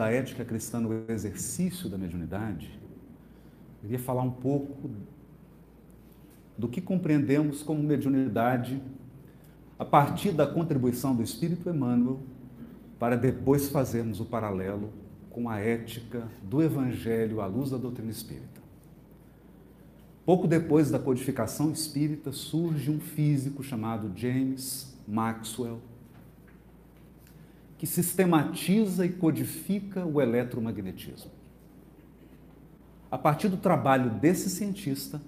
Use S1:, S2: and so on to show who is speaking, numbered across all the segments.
S1: da ética cristã no exercício da mediunidade, eu queria falar um pouco do que compreendemos como mediunidade a partir da contribuição do Espírito Emmanuel, para depois fazermos o paralelo com a ética do Evangelho à luz da doutrina espírita. Pouco depois da codificação espírita, surge um físico chamado James Maxwell, que sistematiza e codifica o eletromagnetismo. A partir do trabalho desse cientista,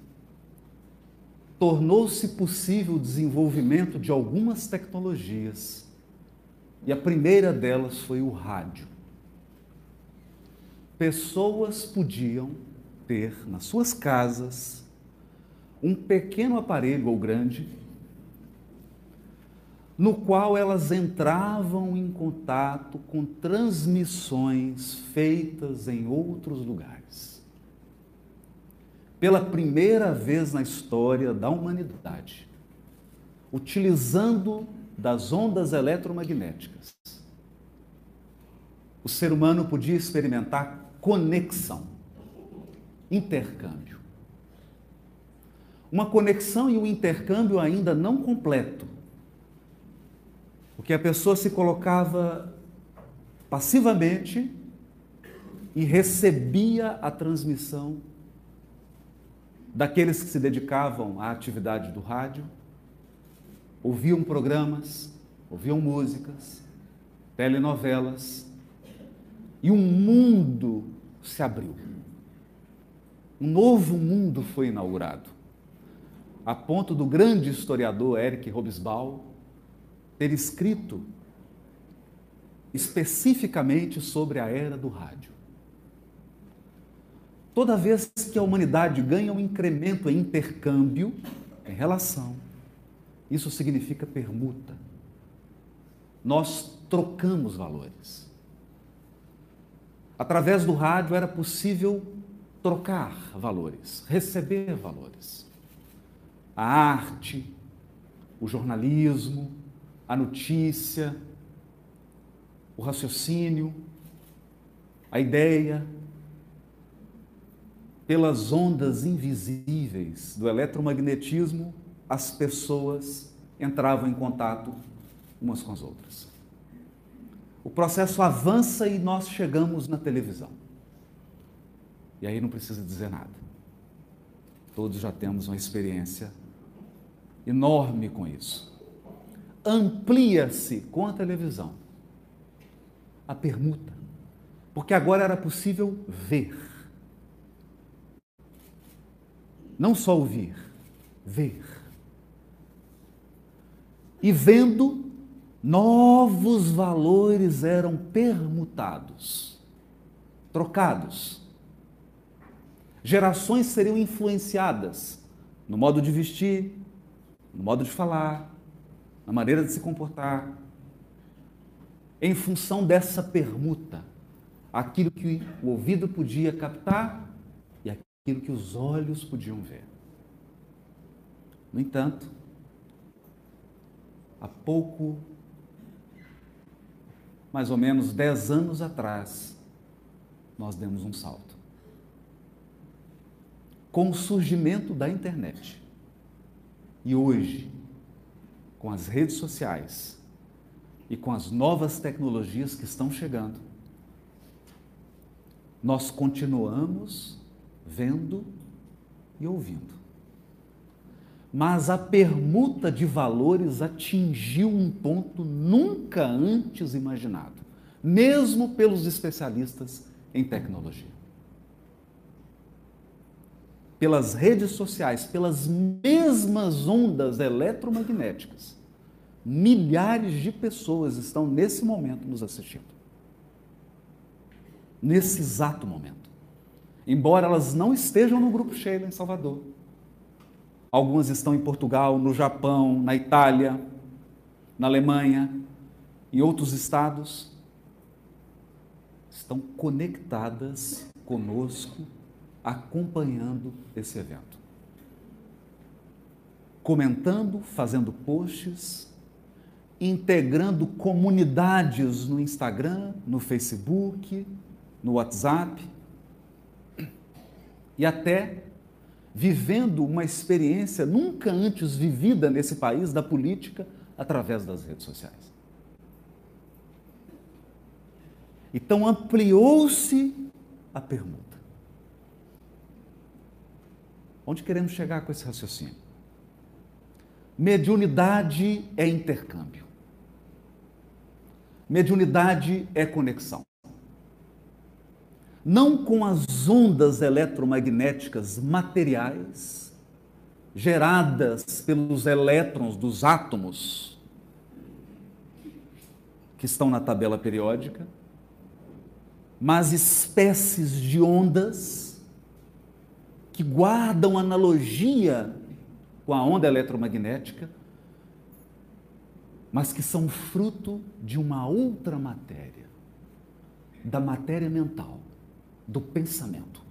S1: tornou-se possível o desenvolvimento de algumas tecnologias, e a primeira delas foi o rádio. Pessoas podiam ter nas suas casas um pequeno aparelho ou grande no qual elas entravam em contato com transmissões feitas em outros lugares. Pela primeira vez na história da humanidade, utilizando das ondas eletromagnéticas, o ser humano podia experimentar conexão, intercâmbio. Uma conexão e um intercâmbio ainda não completo, porque a pessoa se colocava passivamente e recebia a transmissão daqueles que se dedicavam à atividade do rádio, ouviam programas, ouviam músicas, telenovelas, e um mundo se abriu. Um novo mundo foi inaugurado, a ponto do grande historiador Eric Hobsbawm ter escrito especificamente sobre a era do rádio. Toda vez que a humanidade ganha um incremento em intercâmbio, em relação, isso significa permuta. Nós trocamos valores. Através do rádio era possível trocar valores, receber valores. A arte, o jornalismo, a notícia, o raciocínio, a ideia, pelas ondas invisíveis do eletromagnetismo, as pessoas entravam em contato umas com as outras. O processo avança e nós chegamos na televisão. E aí não precisa dizer nada. Todos já temos uma experiência enorme com isso amplia-se com a televisão a permuta, porque agora era possível ver. Não só ouvir, ver. E vendo, novos valores eram permutados, trocados. Gerações seriam influenciadas no modo de vestir, no modo de falar, na maneira de se comportar, em função dessa permuta, aquilo que o ouvido podia captar e aquilo que os olhos podiam ver. No entanto, há pouco, mais ou menos dez anos atrás, nós demos um salto. Com o surgimento da internet. E hoje, com as redes sociais e com as novas tecnologias que estão chegando, nós continuamos vendo e ouvindo. Mas a permuta de valores atingiu um ponto nunca antes imaginado, mesmo pelos especialistas em tecnologia pelas redes sociais, pelas mesmas ondas eletromagnéticas, milhares de pessoas estão nesse momento nos assistindo. Nesse exato momento. Embora elas não estejam no grupo Sheila em Salvador. Algumas estão em Portugal, no Japão, na Itália, na Alemanha, em outros estados. Estão conectadas conosco acompanhando esse evento. Comentando, fazendo posts, integrando comunidades no Instagram, no Facebook, no WhatsApp e até vivendo uma experiência nunca antes vivida nesse país da política através das redes sociais. Então ampliou-se a permuta. Onde queremos chegar com esse raciocínio? Mediunidade é intercâmbio. Mediunidade é conexão. Não com as ondas eletromagnéticas materiais geradas pelos elétrons dos átomos que estão na tabela periódica, mas espécies de ondas que guardam analogia com a onda eletromagnética, mas que são fruto de uma outra matéria, da matéria mental, do pensamento.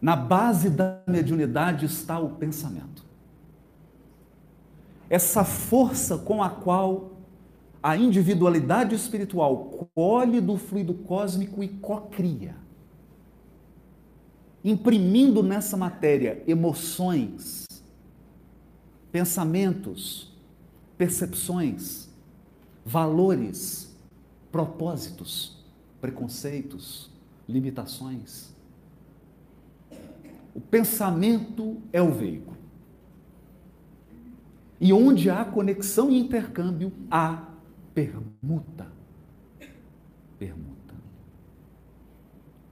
S1: Na base da mediunidade está o pensamento. Essa força com a qual a individualidade espiritual colhe do fluido cósmico e cocria imprimindo nessa matéria emoções, pensamentos, percepções, valores, propósitos, preconceitos, limitações. O pensamento é o veículo. E onde há conexão e intercâmbio, há permuta. Permuta.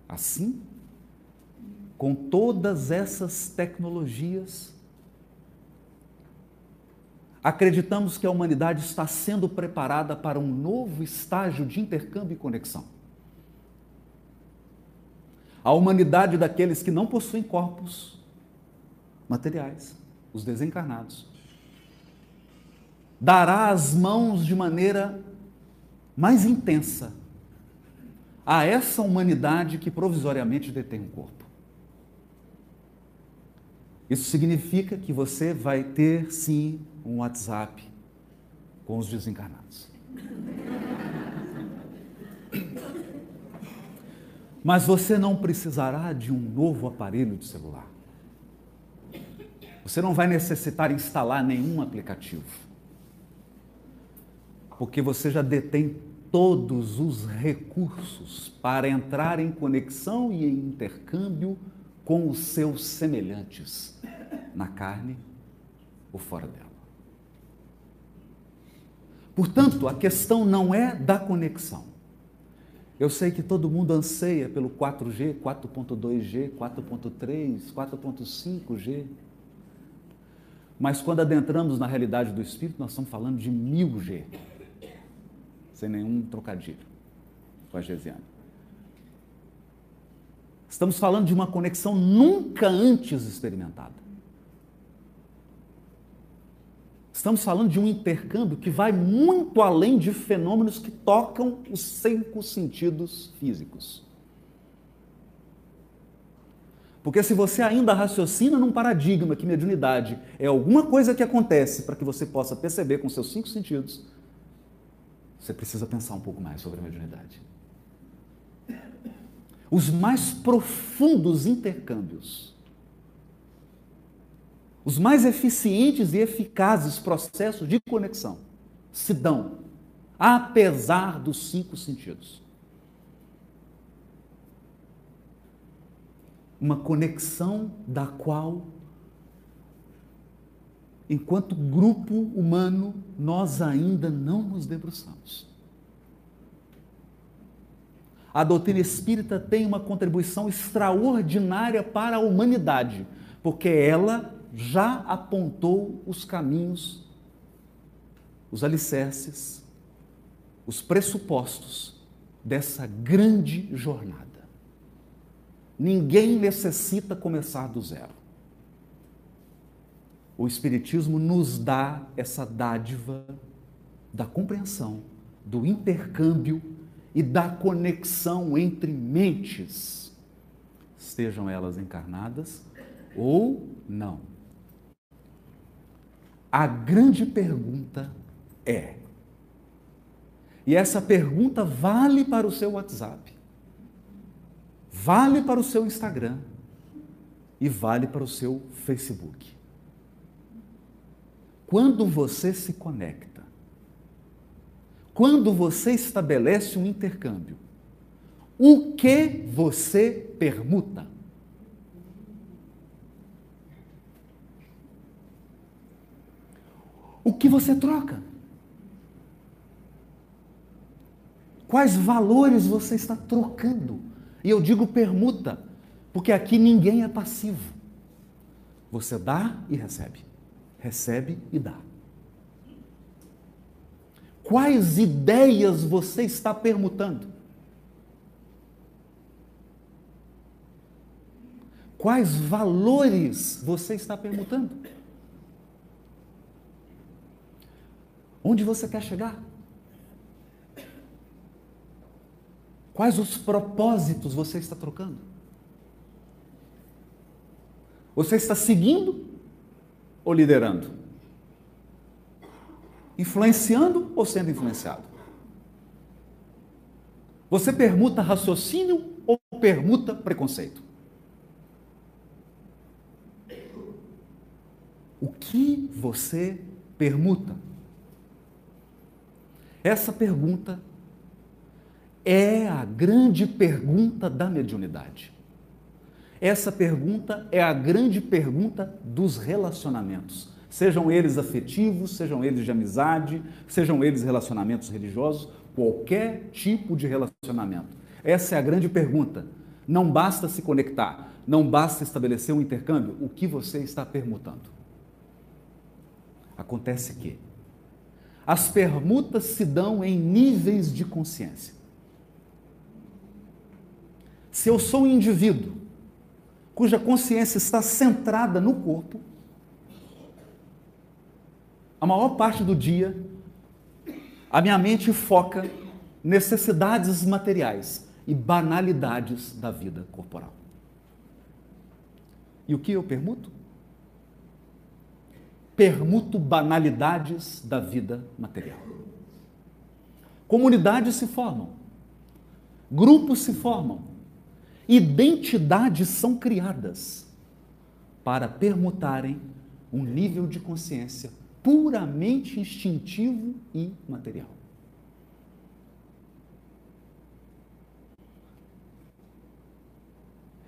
S1: Assim, com todas essas tecnologias, acreditamos que a humanidade está sendo preparada para um novo estágio de intercâmbio e conexão. A humanidade daqueles que não possuem corpos materiais, os desencarnados, dará as mãos de maneira mais intensa a essa humanidade que provisoriamente detém um corpo. Isso significa que você vai ter sim um WhatsApp com os desencarnados. Mas você não precisará de um novo aparelho de celular. Você não vai necessitar instalar nenhum aplicativo. Porque você já detém todos os recursos para entrar em conexão e em intercâmbio com os seus semelhantes, na carne ou fora dela. Portanto, a questão não é da conexão. Eu sei que todo mundo anseia pelo 4G, 4.2G, 4.3, 4.5G. Mas quando adentramos na realidade do Espírito, nós estamos falando de 1000G. Sem nenhum trocadilho com a Gesiane. Estamos falando de uma conexão nunca antes experimentada. Estamos falando de um intercâmbio que vai muito além de fenômenos que tocam os cinco sentidos físicos. Porque se você ainda raciocina num paradigma que mediunidade é alguma coisa que acontece para que você possa perceber com seus cinco sentidos, você precisa pensar um pouco mais sobre a mediunidade os mais profundos intercâmbios, os mais eficientes e eficazes processos de conexão se dão apesar dos cinco sentidos. Uma conexão da qual, enquanto grupo humano, nós ainda não nos debruçamos a doutrina espírita tem uma contribuição extraordinária para a humanidade, porque ela já apontou os caminhos, os alicerces, os pressupostos dessa grande jornada. Ninguém necessita começar do zero. O Espiritismo nos dá essa dádiva da compreensão, do intercâmbio e da conexão entre mentes, estejam elas encarnadas ou não. A grande pergunta é: e essa pergunta vale para o seu WhatsApp, vale para o seu Instagram e vale para o seu Facebook. Quando você se conecta, quando você estabelece um intercâmbio, o que você permuta? O que você troca? Quais valores você está trocando? E eu digo permuta, porque aqui ninguém é passivo. Você dá e recebe. Recebe e dá. Quais ideias você está permutando? Quais valores você está permutando? Onde você quer chegar? Quais os propósitos você está trocando? Você está seguindo ou liderando? Influenciando ou sendo influenciado? Você permuta raciocínio ou permuta preconceito? O que você permuta? Essa pergunta é a grande pergunta da mediunidade. Essa pergunta é a grande pergunta dos relacionamentos, sejam eles afetivos, sejam eles de amizade, sejam eles relacionamentos religiosos, qualquer tipo de relacionamento. Essa é a grande pergunta. Não basta se conectar, não basta estabelecer um intercâmbio, o que você está permutando? Acontece que as permutas se dão em níveis de consciência. Se eu sou um indivíduo cuja consciência está centrada no corpo, a maior parte do dia a minha mente foca necessidades materiais e banalidades da vida corporal. E o que eu permuto? Permuto banalidades da vida material. Comunidades se formam, grupos se formam, identidades são criadas para permutarem um nível de consciência puramente instintivo e material.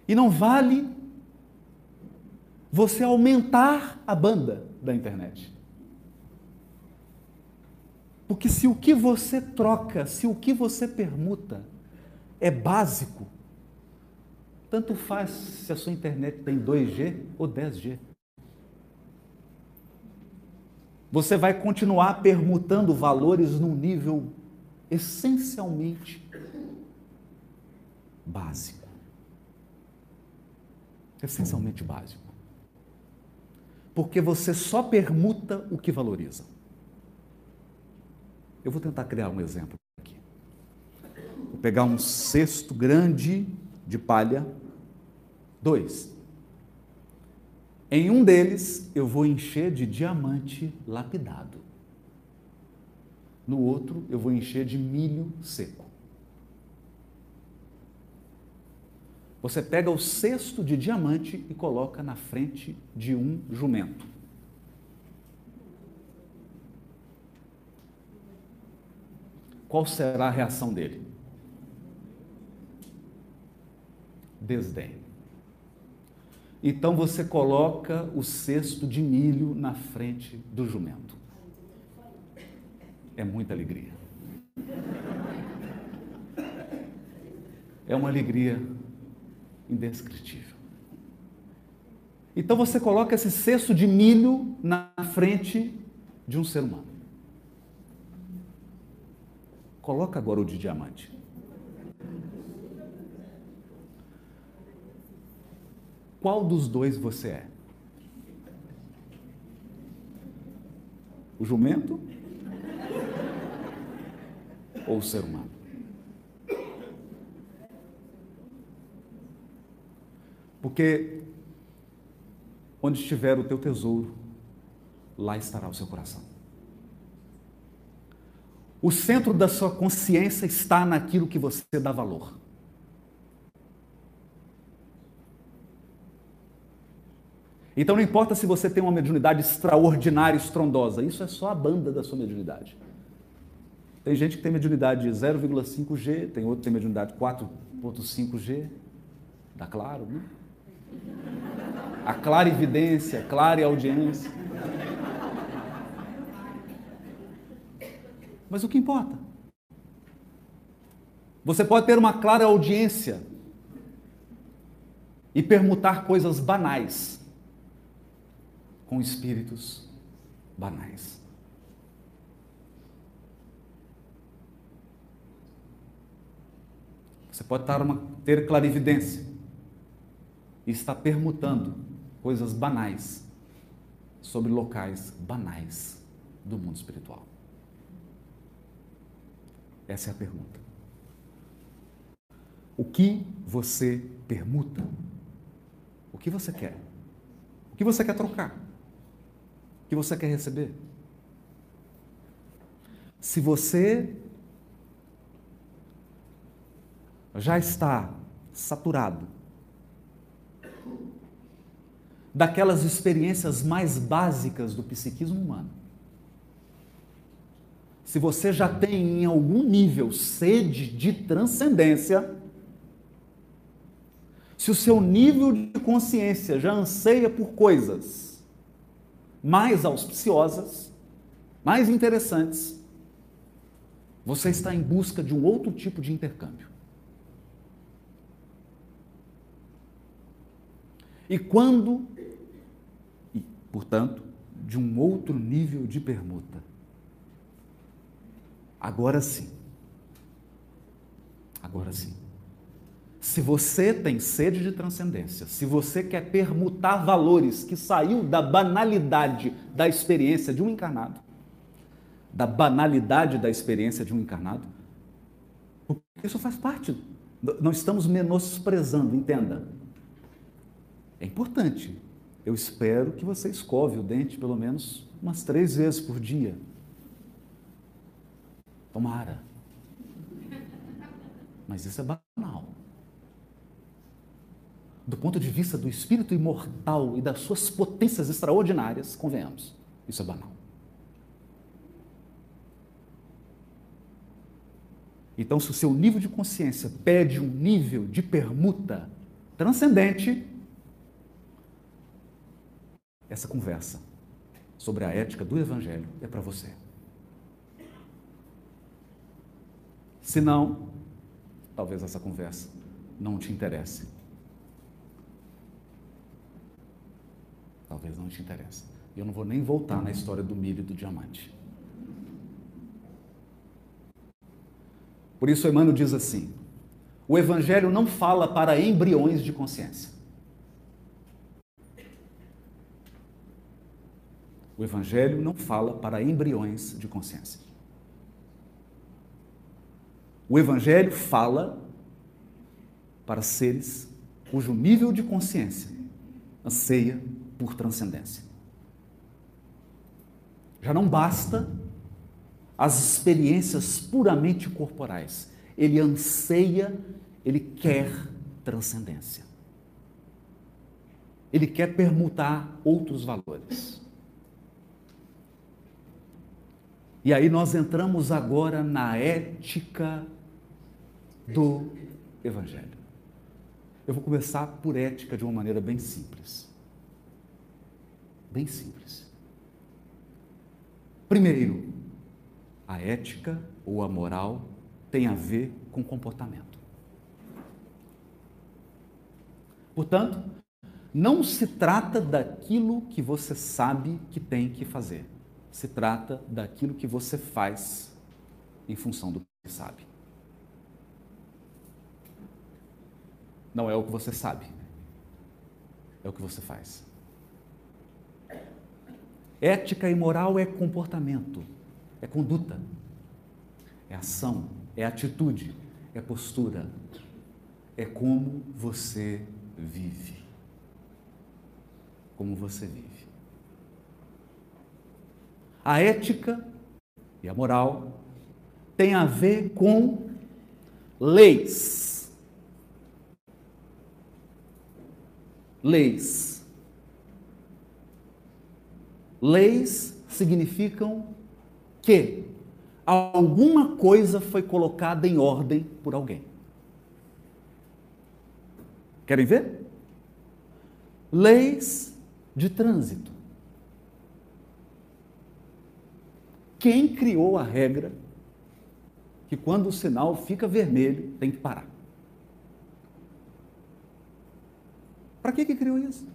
S1: E não vale você aumentar a banda da internet. Porque se o que você troca, se o que você permuta é básico, tanto faz se a sua internet tem 2G ou 10G. Você vai continuar permutando valores num nível essencialmente básico. Essencialmente básico. Porque você só permuta o que valoriza. Eu vou tentar criar um exemplo aqui. Vou pegar um cesto grande de palha Dois. Em um deles eu vou encher de diamante lapidado. No outro eu vou encher de milho seco. Você pega o cesto de diamante e coloca na frente de um jumento. Qual será a reação dele? Desdém. Então você coloca o cesto de milho na frente do jumento. É muita alegria. É uma alegria indescritível. Então você coloca esse cesto de milho na frente de um ser humano. Coloca agora o de diamante. Qual dos dois você é? O jumento ou o ser humano? Porque onde estiver o teu tesouro, lá estará o seu coração. O centro da sua consciência está naquilo que você dá valor. Então não importa se você tem uma mediunidade extraordinária, estrondosa, isso é só a banda da sua mediunidade. Tem gente que tem mediunidade 0,5G, tem outro que tem mediunidade 4,5G. Dá claro, né? A clara evidência, clara audiência. Mas o que importa? Você pode ter uma clara audiência e permutar coisas banais com espíritos banais. Você pode uma, ter clarividência e estar permutando coisas banais sobre locais banais do mundo espiritual. Essa é a pergunta. O que você permuta? O que você quer? O que você quer trocar? Que você quer receber? Se você já está saturado daquelas experiências mais básicas do psiquismo humano. Se você já tem em algum nível sede de transcendência, se o seu nível de consciência já anseia por coisas mais auspiciosas, mais interessantes, você está em busca de um outro tipo de intercâmbio. E quando, e, portanto, de um outro nível de permuta. Agora sim. Agora sim. Se você tem sede de transcendência, se você quer permutar valores que saiu da banalidade da experiência de um encarnado, da banalidade da experiência de um encarnado, isso faz parte. Não estamos menosprezando, entenda. É importante. Eu espero que você escove o dente pelo menos umas três vezes por dia. Tomara. Mas isso é banal. Do ponto de vista do espírito imortal e das suas potências extraordinárias, convenhamos, isso é banal. Então, se o seu nível de consciência pede um nível de permuta transcendente, essa conversa sobre a ética do Evangelho é para você. Se não, talvez essa conversa não te interesse. Talvez não te interesse. E eu não vou nem voltar na história do milho e do diamante. Por isso, Emmanuel diz assim: o Evangelho não fala para embriões de consciência. O Evangelho não fala para embriões de consciência. O Evangelho fala para seres cujo nível de consciência anseia por transcendência. Já não basta as experiências puramente corporais. Ele anseia, ele quer transcendência. Ele quer permutar outros valores. E aí nós entramos agora na ética do Evangelho. Eu vou começar por ética de uma maneira bem simples. Bem simples. Primeiro, a ética ou a moral tem a ver com comportamento. Portanto, não se trata daquilo que você sabe que tem que fazer se trata daquilo que você faz em função do que sabe. Não é o que você sabe, é o que você faz. Ética e moral é comportamento, é conduta, é ação, é atitude, é postura, é como você vive. Como você vive. A ética e a moral têm a ver com leis. Leis. Leis significam que alguma coisa foi colocada em ordem por alguém. Querem ver? Leis de trânsito. Quem criou a regra que quando o sinal fica vermelho tem que parar? Para que, que criou isso?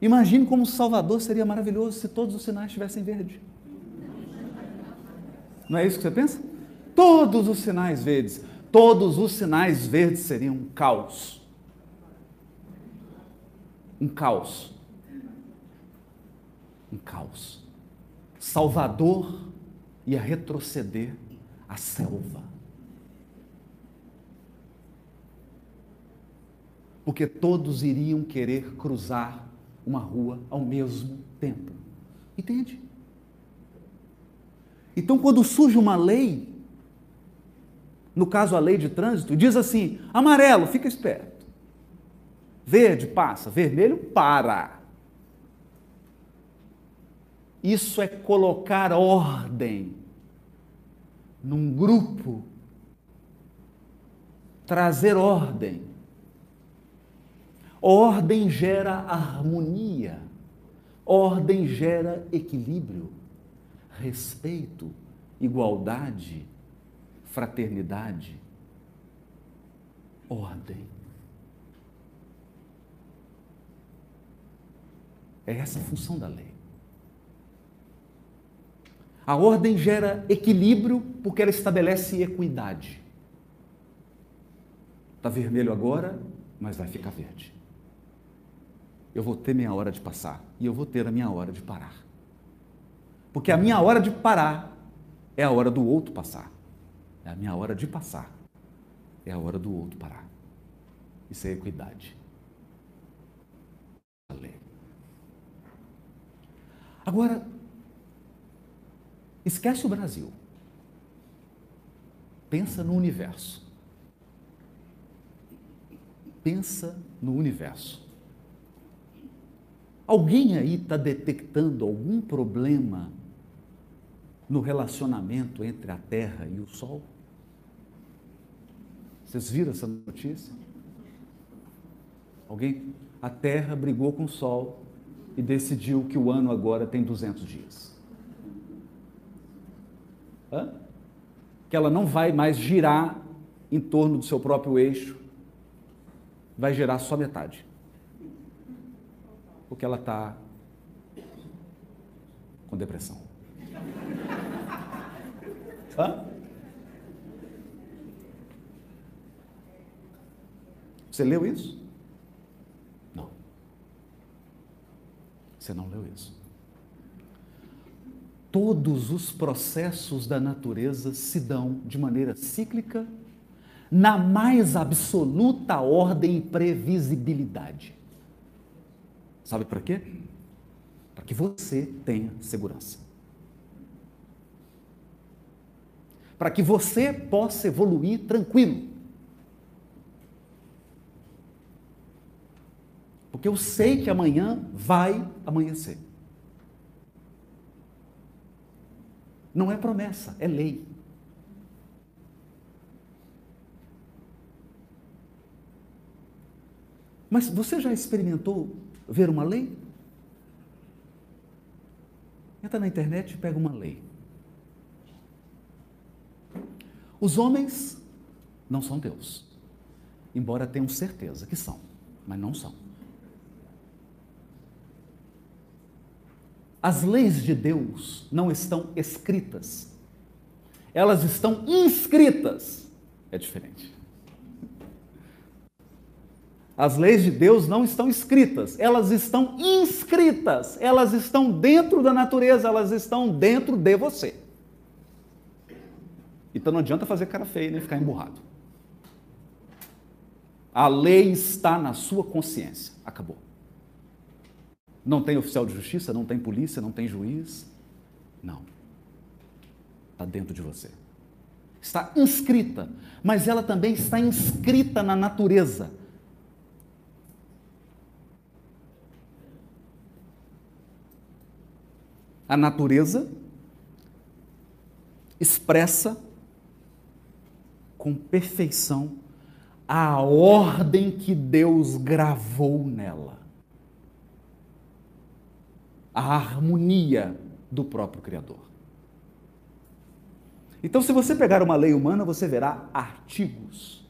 S1: Imagine como Salvador seria maravilhoso se todos os sinais estivessem verde. Não é isso que você pensa? Todos os sinais verdes, todos os sinais verdes seriam um caos. Um caos. Um caos. Salvador ia retroceder à selva. Porque todos iriam querer cruzar uma rua ao mesmo tempo. Entende? Então, quando surge uma lei, no caso a lei de trânsito, diz assim: amarelo, fica esperto. Verde, passa. Vermelho, para. Isso é colocar ordem num grupo, trazer ordem. Ordem gera harmonia, ordem gera equilíbrio, respeito, igualdade, fraternidade, ordem. É essa a função da lei. A ordem gera equilíbrio porque ela estabelece equidade. Está vermelho agora, mas vai ficar verde. Eu vou ter minha hora de passar e eu vou ter a minha hora de parar. Porque a minha hora de parar é a hora do outro passar. É a minha hora de passar. É a hora do outro parar. Isso é equidade. Agora, esquece o Brasil. Pensa no universo. Pensa no universo. Alguém aí está detectando algum problema no relacionamento entre a Terra e o Sol? Vocês viram essa notícia? Alguém? A Terra brigou com o Sol e decidiu que o ano agora tem 200 dias. Hã? Que ela não vai mais girar em torno do seu próprio eixo, vai girar só metade. Porque ela está com depressão. Hã? Você leu isso? Não. Você não leu isso. Todos os processos da natureza se dão de maneira cíclica, na mais absoluta ordem e previsibilidade. Sabe para quê? Para que você tenha segurança. para que você possa evoluir tranquilo. Porque eu sei que amanhã vai amanhecer. Não é promessa, é lei. Mas você já experimentou ver uma lei? Entra na internet e pega uma lei. Os homens não são Deus, embora tenham certeza que são, mas não são. As leis de Deus não estão escritas, elas estão inscritas. É diferente. As leis de Deus não estão escritas, elas estão inscritas, elas estão dentro da natureza, elas estão dentro de você. Então não adianta fazer cara feia nem ficar emburrado. A lei está na sua consciência. Acabou. Não tem oficial de justiça, não tem polícia, não tem juiz. Não. Está dentro de você. Está inscrita, mas ela também está inscrita na natureza. A natureza expressa com perfeição a ordem que Deus gravou nela. A harmonia do próprio Criador. Então, se você pegar uma lei humana, você verá artigos.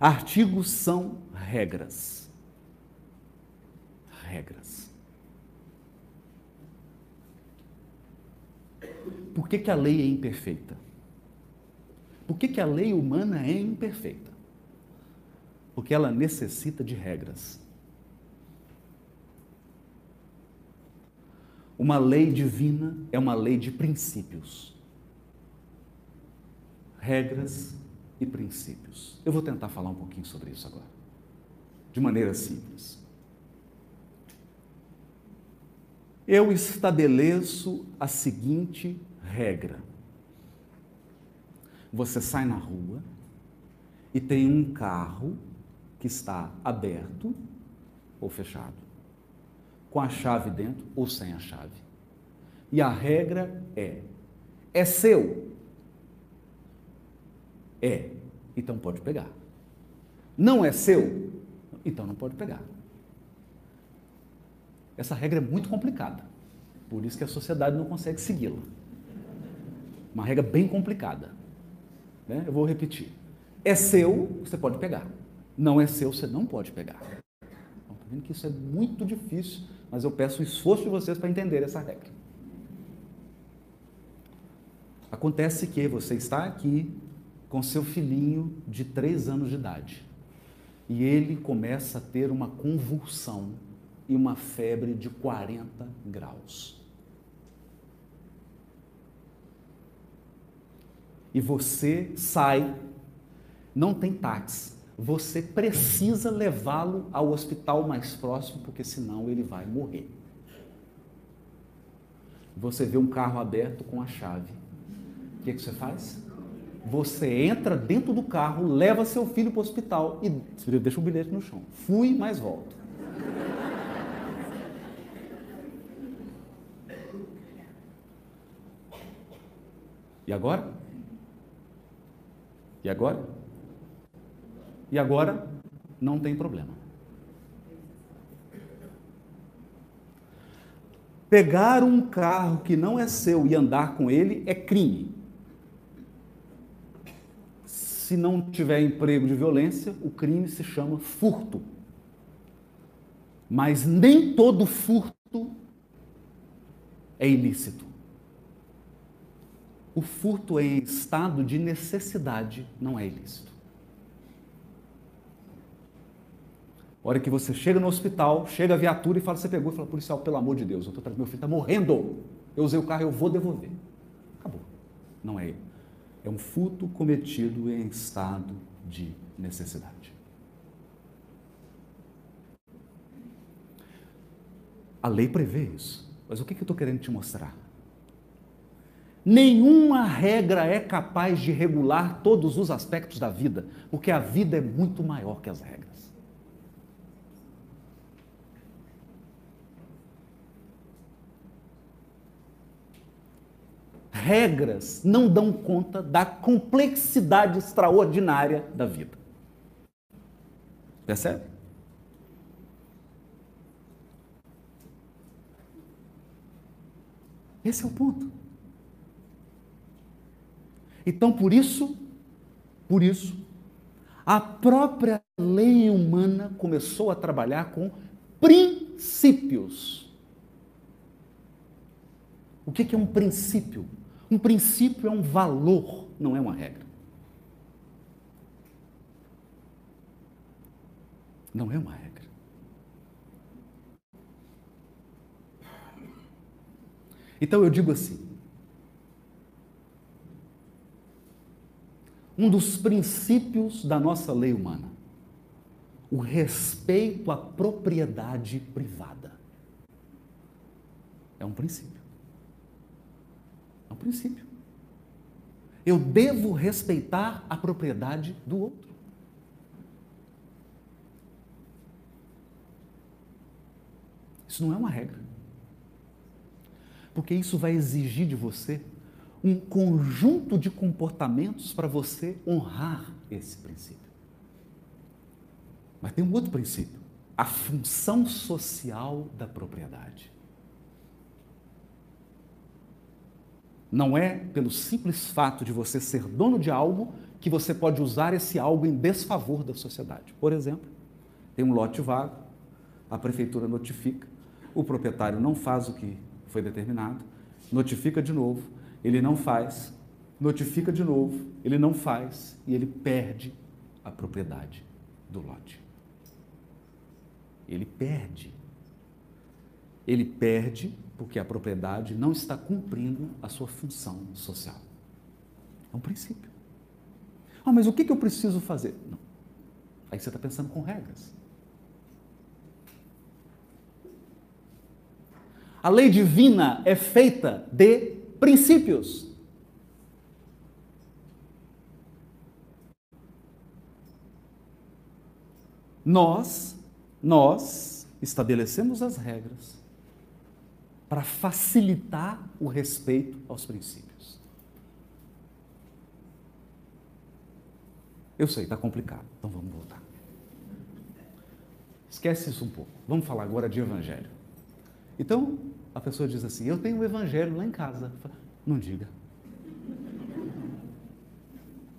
S1: Artigos são regras. Regras. Por que, que a lei é imperfeita? Por que, que a lei humana é imperfeita? Porque ela necessita de regras. Uma lei divina é uma lei de princípios. Regras e princípios. Eu vou tentar falar um pouquinho sobre isso agora, de maneira simples. Eu estabeleço a seguinte regra você sai na rua e tem um carro que está aberto ou fechado, com a chave dentro ou sem a chave. E a regra é: é seu? É, então pode pegar. Não é seu? Então não pode pegar. Essa regra é muito complicada, por isso que a sociedade não consegue segui-la. Uma regra bem complicada. Né? Eu vou repetir. É seu, você pode pegar. Não é seu, você não pode pegar. Estão tá vendo que isso é muito difícil, mas eu peço o esforço de vocês para entender essa regra. Acontece que você está aqui com seu filhinho de três anos de idade e ele começa a ter uma convulsão e uma febre de 40 graus. E você sai, não tem táxi. Você precisa levá-lo ao hospital mais próximo, porque senão ele vai morrer. Você vê um carro aberto com a chave. O que, que você faz? Você entra dentro do carro, leva seu filho para o hospital e deixa o bilhete no chão. Fui, mas volto. E agora? E agora? E agora não tem problema. Pegar um carro que não é seu e andar com ele é crime. Se não tiver emprego de violência, o crime se chama furto. Mas nem todo furto é ilícito. O furto em estado de necessidade não é ilícito. A hora que você chega no hospital, chega a viatura e fala, você pegou e fala, policial, pelo amor de Deus, eu tô, meu filho está morrendo, eu usei o carro, eu vou devolver. Acabou. Não é ele. É um furto cometido em estado de necessidade. A lei prevê isso. Mas o que, que eu estou querendo te mostrar? Nenhuma regra é capaz de regular todos os aspectos da vida, porque a vida é muito maior que as regras. Regras não dão conta da complexidade extraordinária da vida. Percebe? Esse é o ponto. Então, por isso, por isso, a própria lei humana começou a trabalhar com princípios. O que é um princípio? Um princípio é um valor, não é uma regra. Não é uma regra. Então eu digo assim: um dos princípios da nossa lei humana. o respeito à propriedade privada. É um princípio. É um princípio. Eu devo respeitar a propriedade do outro. Isso não é uma regra. Porque isso vai exigir de você um conjunto de comportamentos para você honrar esse princípio. Mas tem um outro princípio: a função social da propriedade. Não é pelo simples fato de você ser dono de algo que você pode usar esse algo em desfavor da sociedade. Por exemplo, tem um lote vago, a prefeitura notifica, o proprietário não faz o que foi determinado, notifica de novo, ele não faz, notifica de novo, ele não faz e ele perde a propriedade do lote. Ele perde. Ele perde porque a propriedade não está cumprindo a sua função social. É um princípio. Ah, mas o que eu preciso fazer? Não. Aí você está pensando com regras. A lei divina é feita de princípios. Nós, nós estabelecemos as regras para facilitar o respeito aos princípios. Eu sei, está complicado, então vamos voltar. Esquece isso um pouco. Vamos falar agora de evangelho. Então, a pessoa diz assim: Eu tenho o um evangelho lá em casa. Não diga.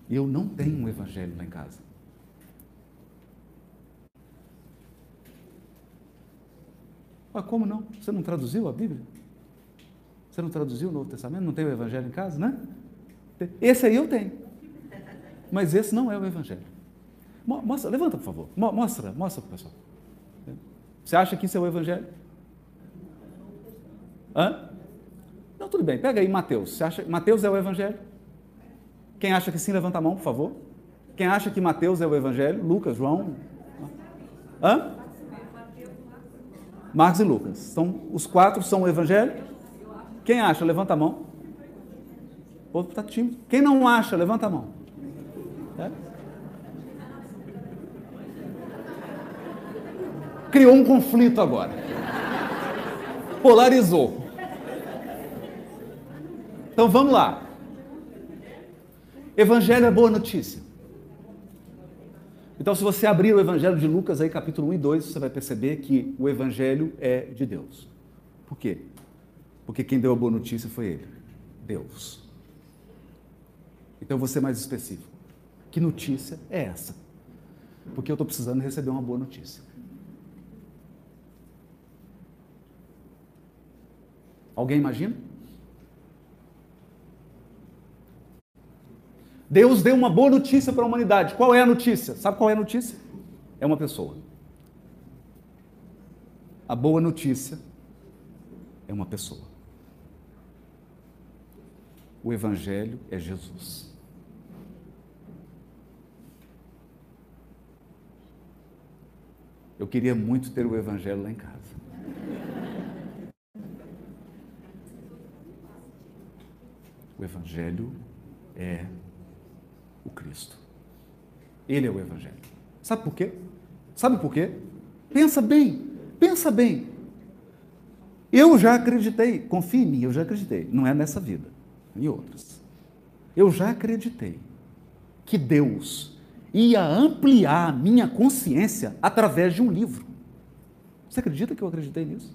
S1: Eu não tenho um evangelho lá em casa. Mas como não? Você não traduziu a Bíblia? Você não traduziu o Novo Testamento? Não tem o Evangelho em casa, né? Esse aí eu tenho. Mas esse não é o Evangelho. Mostra, levanta, por favor. Mostra, mostra para o pessoal. Você acha que isso é o Evangelho? Hã? Não, tudo bem. Pega aí Mateus. Você acha Mateus é o Evangelho? Quem acha que sim, levanta a mão, por favor. Quem acha que Mateus é o Evangelho? Lucas, João? Hã? Marcos e Lucas. Então, os quatro são o Evangelho? Quem acha? Levanta a mão. O outro está tímido. Quem não acha? Levanta a mão. É? Criou um conflito agora. Polarizou. Então vamos lá. Evangelho é boa notícia. Então, se você abrir o Evangelho de Lucas, aí, capítulo 1 e 2, você vai perceber que o Evangelho é de Deus. Por quê? Porque quem deu a boa notícia foi Ele, Deus. Então, ser mais específico. Que notícia é essa? Porque eu estou precisando receber uma boa notícia. Alguém imagina? Deus deu uma boa notícia para a humanidade. Qual é a notícia? Sabe qual é a notícia? É uma pessoa. A boa notícia é uma pessoa. O Evangelho é Jesus. Eu queria muito ter o Evangelho lá em casa. O Evangelho é o Cristo. Ele é o Evangelho. Sabe por quê? Sabe por quê? Pensa bem, pensa bem. Eu já acreditei, confie em mim, eu já acreditei. Não é nessa vida, em outras. Eu já acreditei que Deus ia ampliar a minha consciência através de um livro. Você acredita que eu acreditei nisso?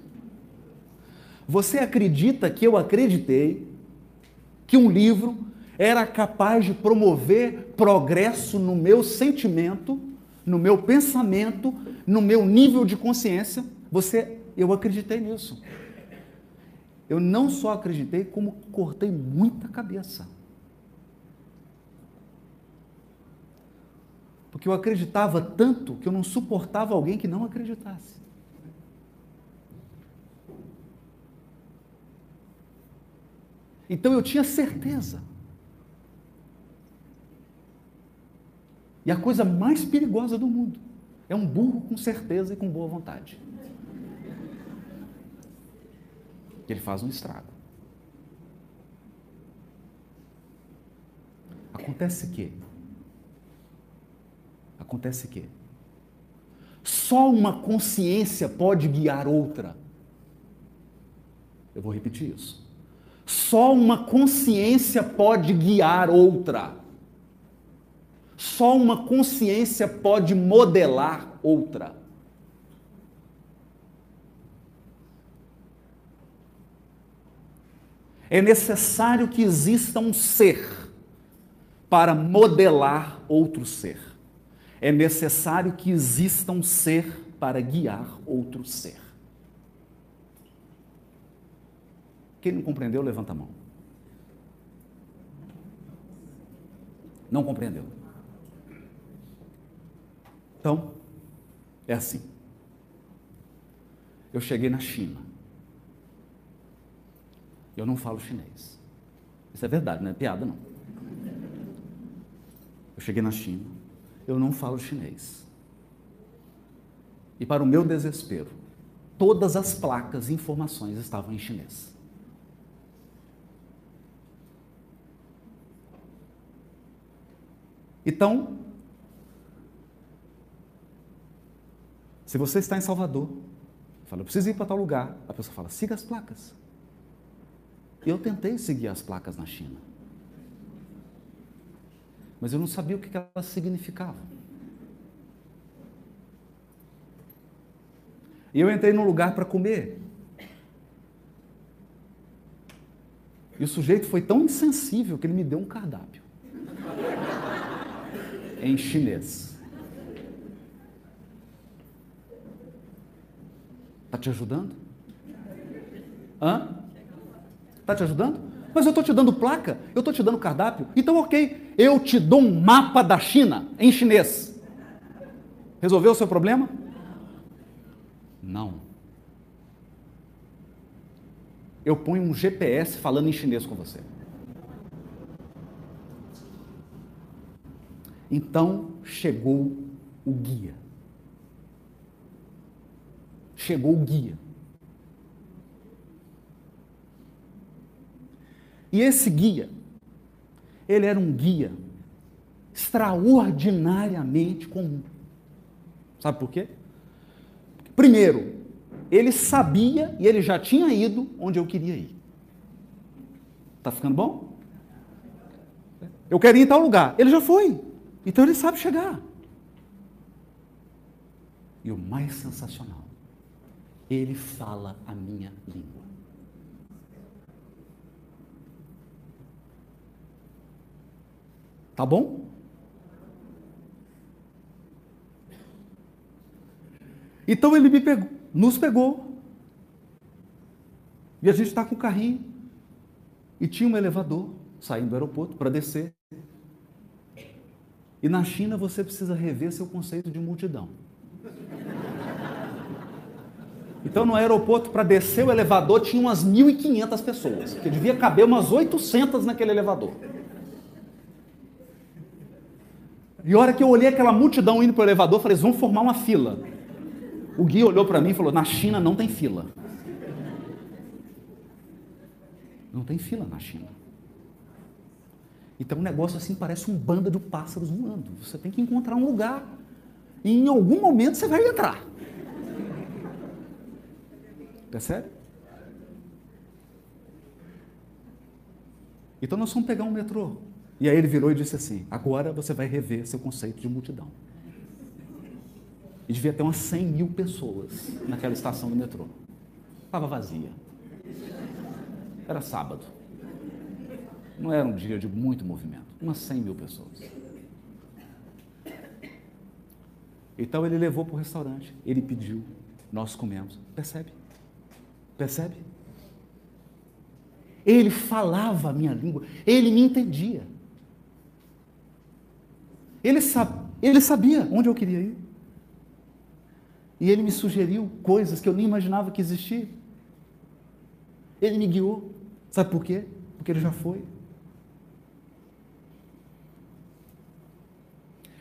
S1: Você acredita que eu acreditei que um livro era capaz de promover progresso no meu sentimento, no meu pensamento, no meu nível de consciência. Você, eu acreditei nisso. Eu não só acreditei, como cortei muita cabeça. Porque eu acreditava tanto que eu não suportava alguém que não acreditasse. Então eu tinha certeza E a coisa mais perigosa do mundo É um burro com certeza e com boa vontade. Ele faz um estrago. Acontece que acontece que só uma consciência pode guiar outra. Eu vou repetir isso. Só uma consciência pode guiar outra. Só uma consciência pode modelar outra. É necessário que exista um ser para modelar outro ser. É necessário que exista um ser para guiar outro ser. Quem não compreendeu, levanta a mão. Não compreendeu. Então, é assim. Eu cheguei na China. Eu não falo chinês. Isso é verdade, não é piada, não. Eu cheguei na China. Eu não falo chinês. E para o meu desespero, todas as placas e informações estavam em chinês. Então, se você está em Salvador, fala, eu preciso ir para tal lugar, a pessoa fala, siga as placas. Eu tentei seguir as placas na China, mas eu não sabia o que elas significavam. E eu entrei num lugar para comer. E o sujeito foi tão insensível que ele me deu um cardápio em chinês. Está te ajudando? Hã? Está te ajudando? Mas eu estou te dando placa, eu estou te dando cardápio. Então, ok, eu te dou um mapa da China em chinês. Resolveu o seu problema? Não. Eu ponho um GPS falando em chinês com você. Então chegou o guia. Chegou o guia. E esse guia, ele era um guia extraordinariamente comum. Sabe por quê? Primeiro, ele sabia e ele já tinha ido onde eu queria ir. Tá ficando bom? Eu quero ir em tal lugar. Ele já foi. Então ele sabe chegar. E o mais sensacional, ele fala a minha língua. Tá bom? Então ele me pegou, nos pegou. E a gente está com o carrinho. E tinha um elevador saindo do aeroporto para descer. E na China você precisa rever seu conceito de multidão. Então no aeroporto, para descer o elevador, tinha umas 1.500 pessoas, que devia caber umas 800 naquele elevador. E a hora que eu olhei aquela multidão indo para o elevador, falei, vamos formar uma fila. O guia olhou para mim e falou, na China não tem fila. Não tem fila na China. Então o negócio assim parece um bando de pássaros voando. Você tem que encontrar um lugar. E em algum momento você vai entrar. Percebe? Então nós vamos pegar um metrô. E aí ele virou e disse assim: agora você vai rever seu conceito de multidão. E devia ter umas 100 mil pessoas naquela estação do metrô. Estava vazia. Era sábado. Não era um dia de muito movimento, umas 100 mil pessoas. Então ele levou para o restaurante, ele pediu, nós comemos. Percebe? Percebe? Ele falava a minha língua, ele me entendia. Ele, ele sabia onde eu queria ir. E ele me sugeriu coisas que eu nem imaginava que existiam. Ele me guiou. Sabe por quê? Porque ele já foi.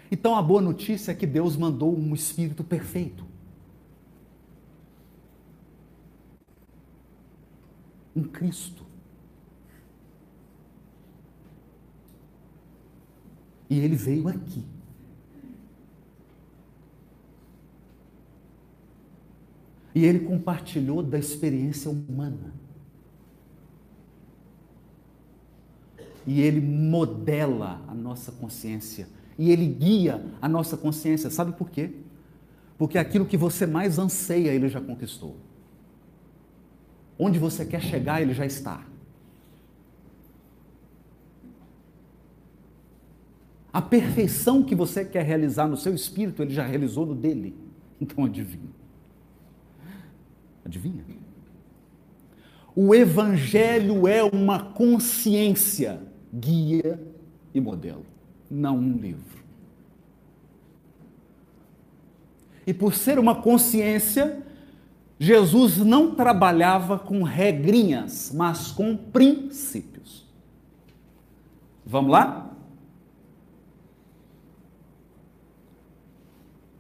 S1: Então a boa notícia é que Deus mandou um espírito perfeito. Um Cristo. E ele veio aqui. E ele compartilhou da experiência humana. E ele modela a nossa consciência. E ele guia a nossa consciência. Sabe por quê? Porque aquilo que você mais anseia, ele já conquistou. Onde você quer chegar, ele já está. A perfeição que você quer realizar no seu espírito, ele já realizou no dele. Então adivinha. Adivinha? O Evangelho é uma consciência, guia e modelo, não um livro. E por ser uma consciência, Jesus não trabalhava com regrinhas, mas com princípios. Vamos lá?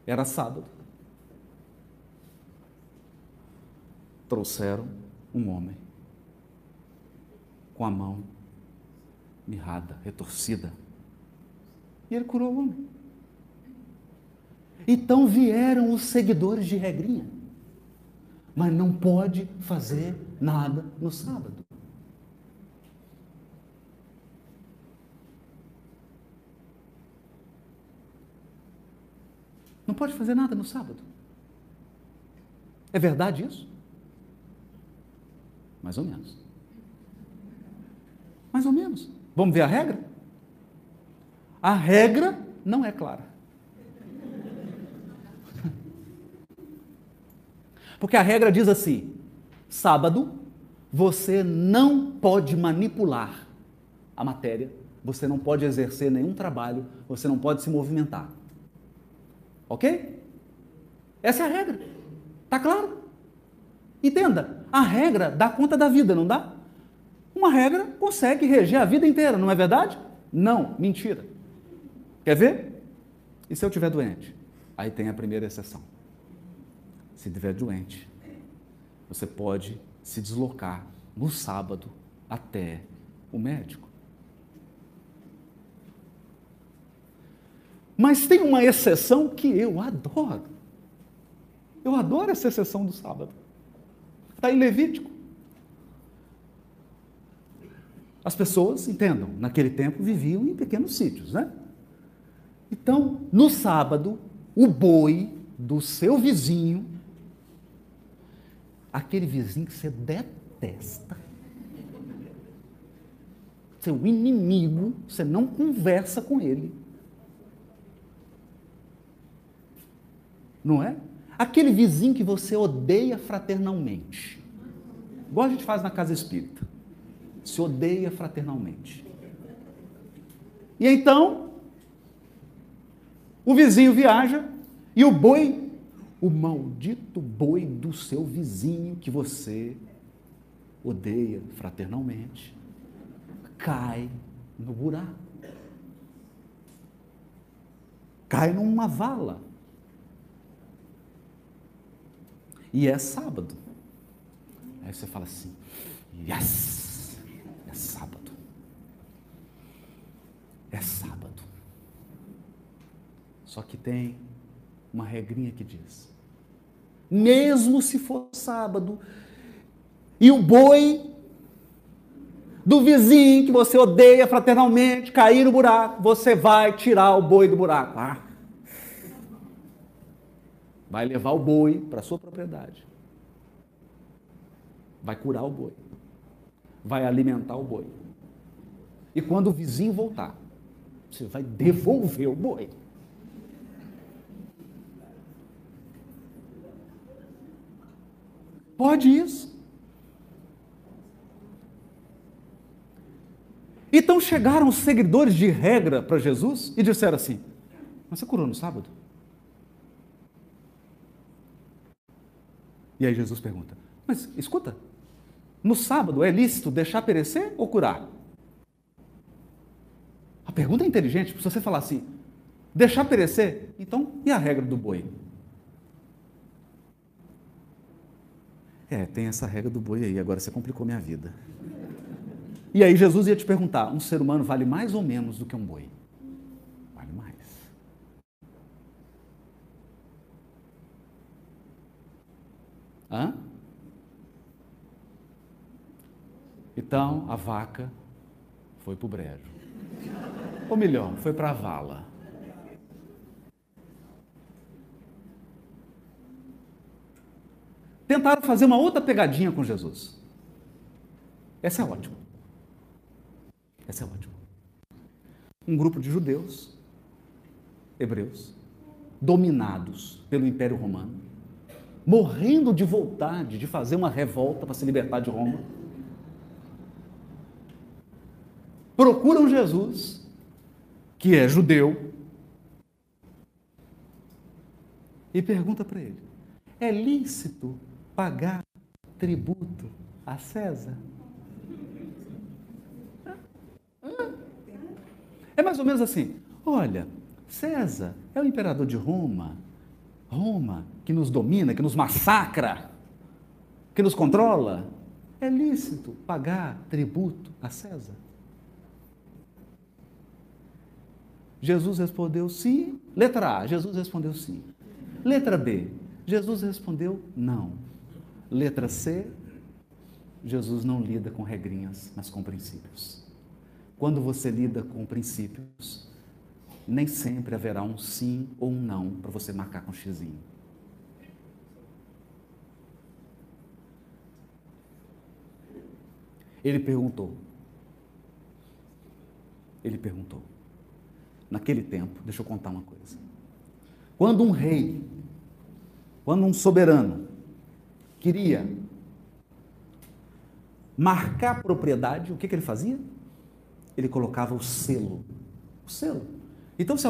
S1: Era sábado. trouxeram um homem com a mão mirrada, retorcida. E ele curou o homem. Então vieram os seguidores de regrinha. Mas não pode fazer nada no sábado. Não pode fazer nada no sábado. É verdade isso? Mais ou menos. Mais ou menos. Vamos ver a regra? A regra não é clara. Porque a regra diz assim: sábado, você não pode manipular a matéria, você não pode exercer nenhum trabalho, você não pode se movimentar. Ok? Essa é a regra. Está claro? Entenda, a regra dá conta da vida, não dá? Uma regra consegue reger a vida inteira, não é verdade? Não, mentira. Quer ver? E se eu estiver doente? Aí tem a primeira exceção. Se estiver doente, você pode se deslocar no sábado até o médico. Mas tem uma exceção que eu adoro. Eu adoro essa exceção do sábado. Está em Levítico. As pessoas, entendam, naquele tempo viviam em pequenos sítios, né? Então, no sábado, o boi do seu vizinho, aquele vizinho que você detesta, seu inimigo, você não conversa com ele. Não é? Aquele vizinho que você odeia fraternalmente. Igual a gente faz na casa espírita. Se odeia fraternalmente. E então, o vizinho viaja e o boi, o maldito boi do seu vizinho que você odeia fraternalmente, cai no buraco. Cai numa vala. E é sábado. Aí você fala assim: yes! É sábado. É sábado. Só que tem uma regrinha que diz: mesmo se for sábado, e o boi do vizinho que você odeia fraternalmente cair no buraco, você vai tirar o boi do buraco. Ah, vai levar o boi para sua propriedade. Vai curar o boi. Vai alimentar o boi. E quando o vizinho voltar, você vai devolver o boi. Pode isso. Então chegaram os seguidores de regra para Jesus e disseram assim: Mas você curou no sábado? E aí Jesus pergunta: Mas escuta, no sábado é lícito deixar perecer ou curar? A pergunta é inteligente, se você falar assim: Deixar perecer? Então, e a regra do boi? É, tem essa regra do boi aí, agora você complicou minha vida. E aí Jesus ia te perguntar: um ser humano vale mais ou menos do que um boi? Vale mais. Hã? Então a vaca foi para o brejo. Ou melhor, foi para a vala. Tentaram fazer uma outra pegadinha com Jesus. Essa é ótima. Essa é ótima. Um grupo de judeus, hebreus, dominados pelo Império Romano, morrendo de vontade de fazer uma revolta para se libertar de Roma, procuram Jesus, que é judeu, e pergunta para ele: é lícito pagar tributo a César? É mais ou menos assim: olha, César é o imperador de Roma, Roma que nos domina, que nos massacra, que nos controla. É lícito pagar tributo a César? Jesus respondeu sim. Letra A, Jesus respondeu sim. Letra B, Jesus respondeu não. Letra C, Jesus não lida com regrinhas, mas com princípios. Quando você lida com princípios, nem sempre haverá um sim ou um não para você marcar com um xizinho. Ele perguntou. Ele perguntou. Naquele tempo, deixa eu contar uma coisa. Quando um rei, quando um soberano queria marcar propriedade, o que, que ele fazia? Ele colocava o selo. O selo. Então, se,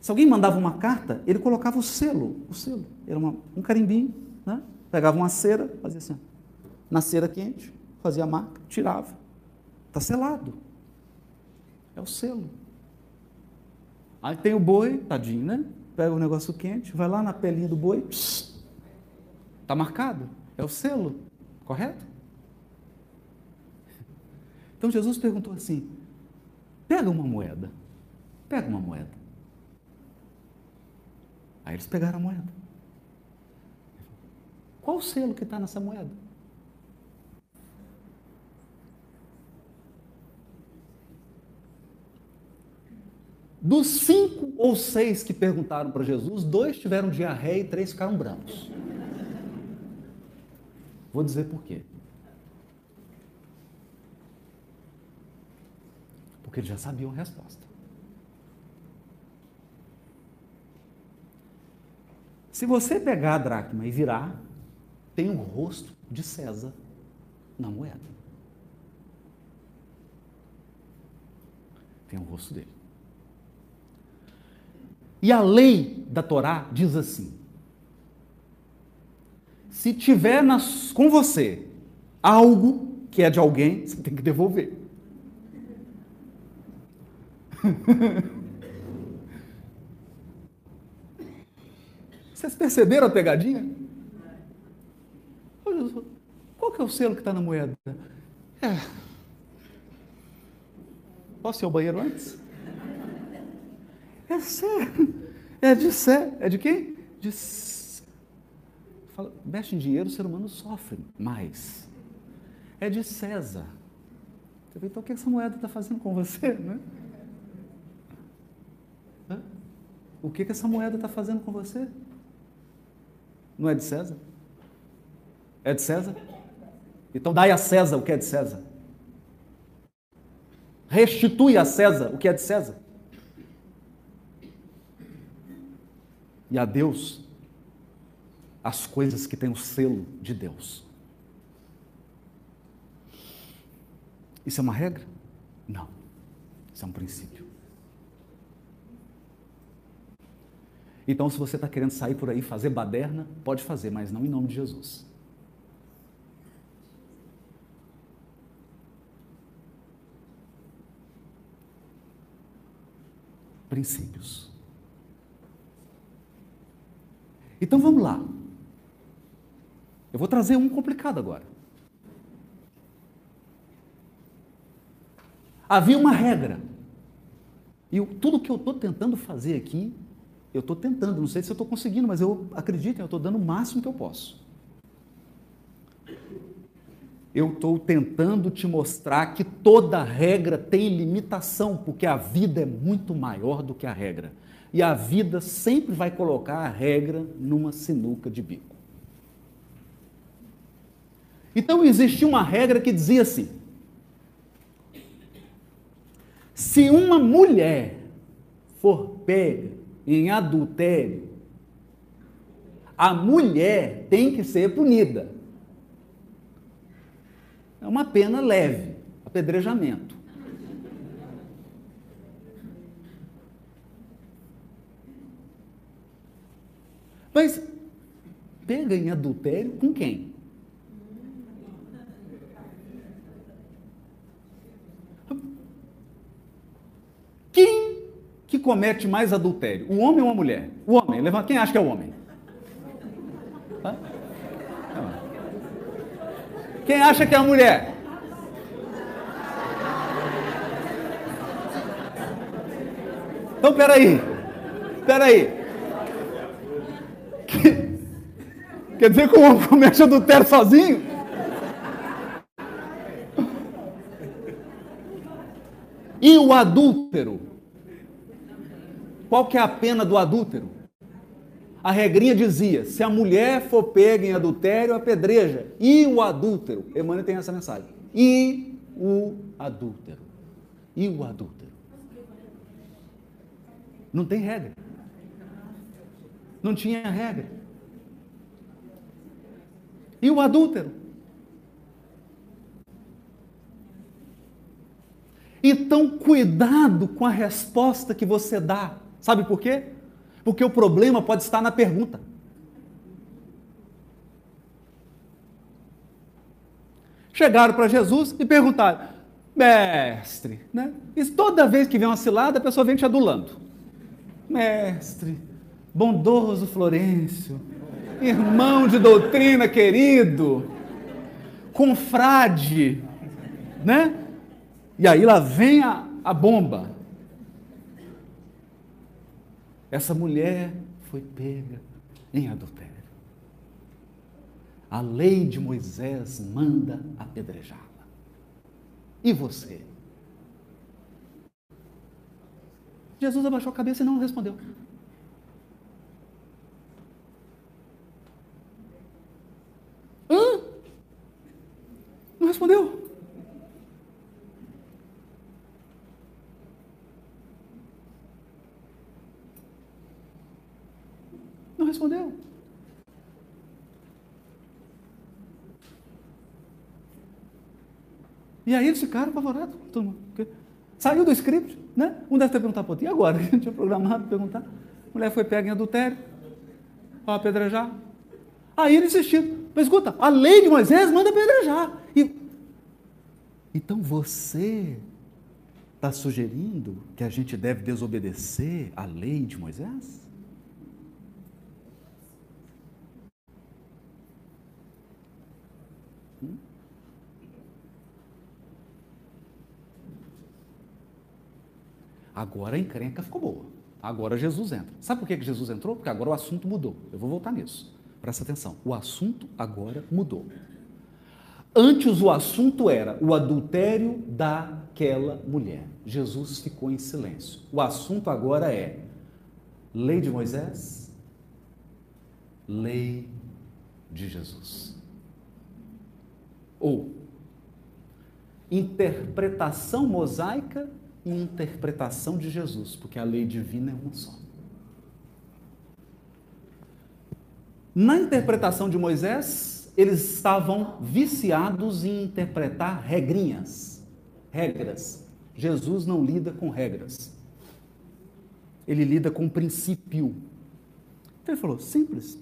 S1: se, alguém mandava uma carta, ele colocava o selo. O selo. Era uma, um carimbinho, né? Pegava uma cera, fazia assim. Na cera quente, fazia a marca, tirava. Está selado. É o selo. Aí tem o boi, tadinho, né? Pega o negócio quente, vai lá na pelinha do boi, está marcado. É o selo, correto? Então Jesus perguntou assim: pega uma moeda, pega uma moeda. Aí eles pegaram a moeda. Qual o selo que está nessa moeda? Dos cinco ou seis que perguntaram para Jesus, dois tiveram diarreia e três ficaram brancos. Vou dizer por quê. Porque eles já sabiam a resposta. Se você pegar a dracma e virar, tem o rosto de César na moeda. Tem o rosto dele. E a lei da Torá diz assim: se tiver nas, com você algo que é de alguém, você tem que devolver. Vocês perceberam a pegadinha? Qual que é o selo que está na moeda? É. Posso ir ao banheiro antes? É sério. É de sé. É de quem? De Fala, mexe em dinheiro, o ser humano sofre mais. É de César. Então o que essa moeda está fazendo com você? Né? O que, que essa moeda está fazendo com você? Não é de César? É de César? Então dai a César o que é de César. Restitui a César o que é de César. e a Deus as coisas que têm o selo de Deus. Isso é uma regra? Não. Isso é um princípio. Então, se você está querendo sair por aí fazer baderna, pode fazer, mas não em nome de Jesus. Princípios. Então vamos lá. Eu vou trazer um complicado agora. Havia uma regra. E tudo que eu estou tentando fazer aqui, eu estou tentando, não sei se eu estou conseguindo, mas eu acredito, eu estou dando o máximo que eu posso. Eu estou tentando te mostrar que toda regra tem limitação, porque a vida é muito maior do que a regra. E a vida sempre vai colocar a regra numa sinuca de bico. Então existia uma regra que dizia assim: se uma mulher for pega em adultério, a mulher tem que ser punida. É uma pena leve, apedrejamento. Mas pega em adultério com quem que comete mais adultério? O homem ou a mulher? O homem. Levanta. Quem acha que é o homem? Quem acha que é a mulher? Então, peraí. Peraí. Quer dizer que o homem comete adultério sozinho? E o adúltero? Qual que é a pena do adúltero? A regrinha dizia: se a mulher for pega em adultério, apedreja. E o adúltero? Emmanuel tem essa mensagem. E o adúltero. E o adúltero. Não tem regra. Não tinha regra. E o adúltero? Então, cuidado com a resposta que você dá. Sabe por quê? Porque o problema pode estar na pergunta. Chegaram para Jesus e perguntaram: Mestre, né? E toda vez que vem uma cilada, a pessoa vem te adulando. Mestre, bondoso Florencio, irmão de doutrina querido, confrade, né? E aí lá vem a, a bomba. Essa mulher foi pega em adultério. A lei de Moisés manda apedrejá-la. E você? Jesus abaixou a cabeça e não respondeu. Hã? Não respondeu. Não respondeu. E aí eles ficaram apavorados. Saiu do script, né? Um deve ter perguntado outro. E agora? Gente tinha programado perguntar. A mulher foi pega em adultério. Para apedrejar. Aí ele insistiu. Mas escuta, a lei de Moisés manda apedrejar. E... Então você está sugerindo que a gente deve desobedecer a lei de Moisés? Agora a encrenca ficou boa. Agora Jesus entra. Sabe por que Jesus entrou? Porque agora o assunto mudou. Eu vou voltar nisso. Presta atenção. O assunto agora mudou. Antes o assunto era o adultério daquela mulher. Jesus ficou em silêncio. O assunto agora é lei de Moisés, lei de Jesus. Ou interpretação mosaica interpretação de Jesus, porque a lei divina é uma só. Na interpretação de Moisés, eles estavam viciados em interpretar regrinhas, regras. Jesus não lida com regras. Ele lida com princípio. Então ele falou: simples,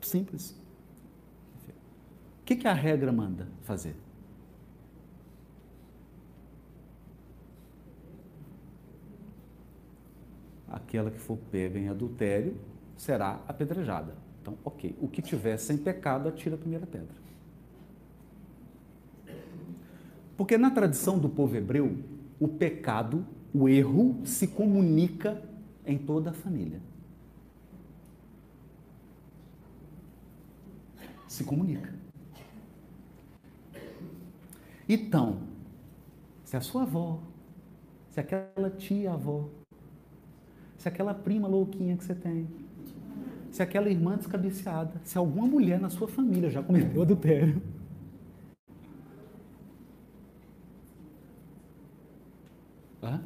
S1: simples. O que, que a regra manda fazer? Aquela que for pega em adultério será apedrejada. Então, ok. O que tiver sem pecado, atira a primeira pedra. Porque na tradição do povo hebreu, o pecado, o erro, se comunica em toda a família. Se comunica. Então, se a sua avó, se aquela tia avó, se aquela prima louquinha que você tem, se aquela irmã descabeceada, se alguma mulher na sua família já cometeu adultério, Hã?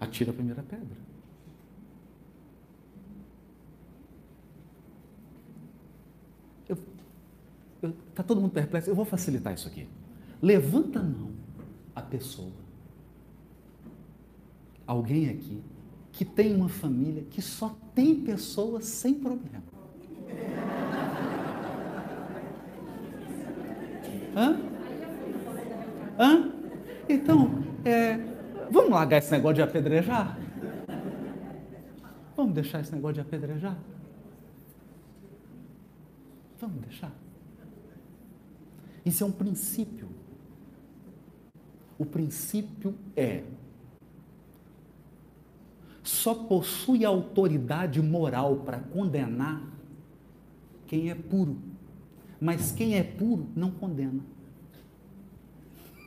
S1: Atira a primeira pedra. Está todo mundo perplexo? Eu vou facilitar isso aqui. Levanta a mão a pessoa. Alguém aqui que tem uma família que só tem pessoas sem problema. Hã? Hã? Então, é, vamos largar esse negócio de apedrejar? Vamos deixar esse negócio de apedrejar? Vamos deixar. Isso é um princípio. O princípio é: só possui autoridade moral para condenar quem é puro. Mas quem é puro não condena.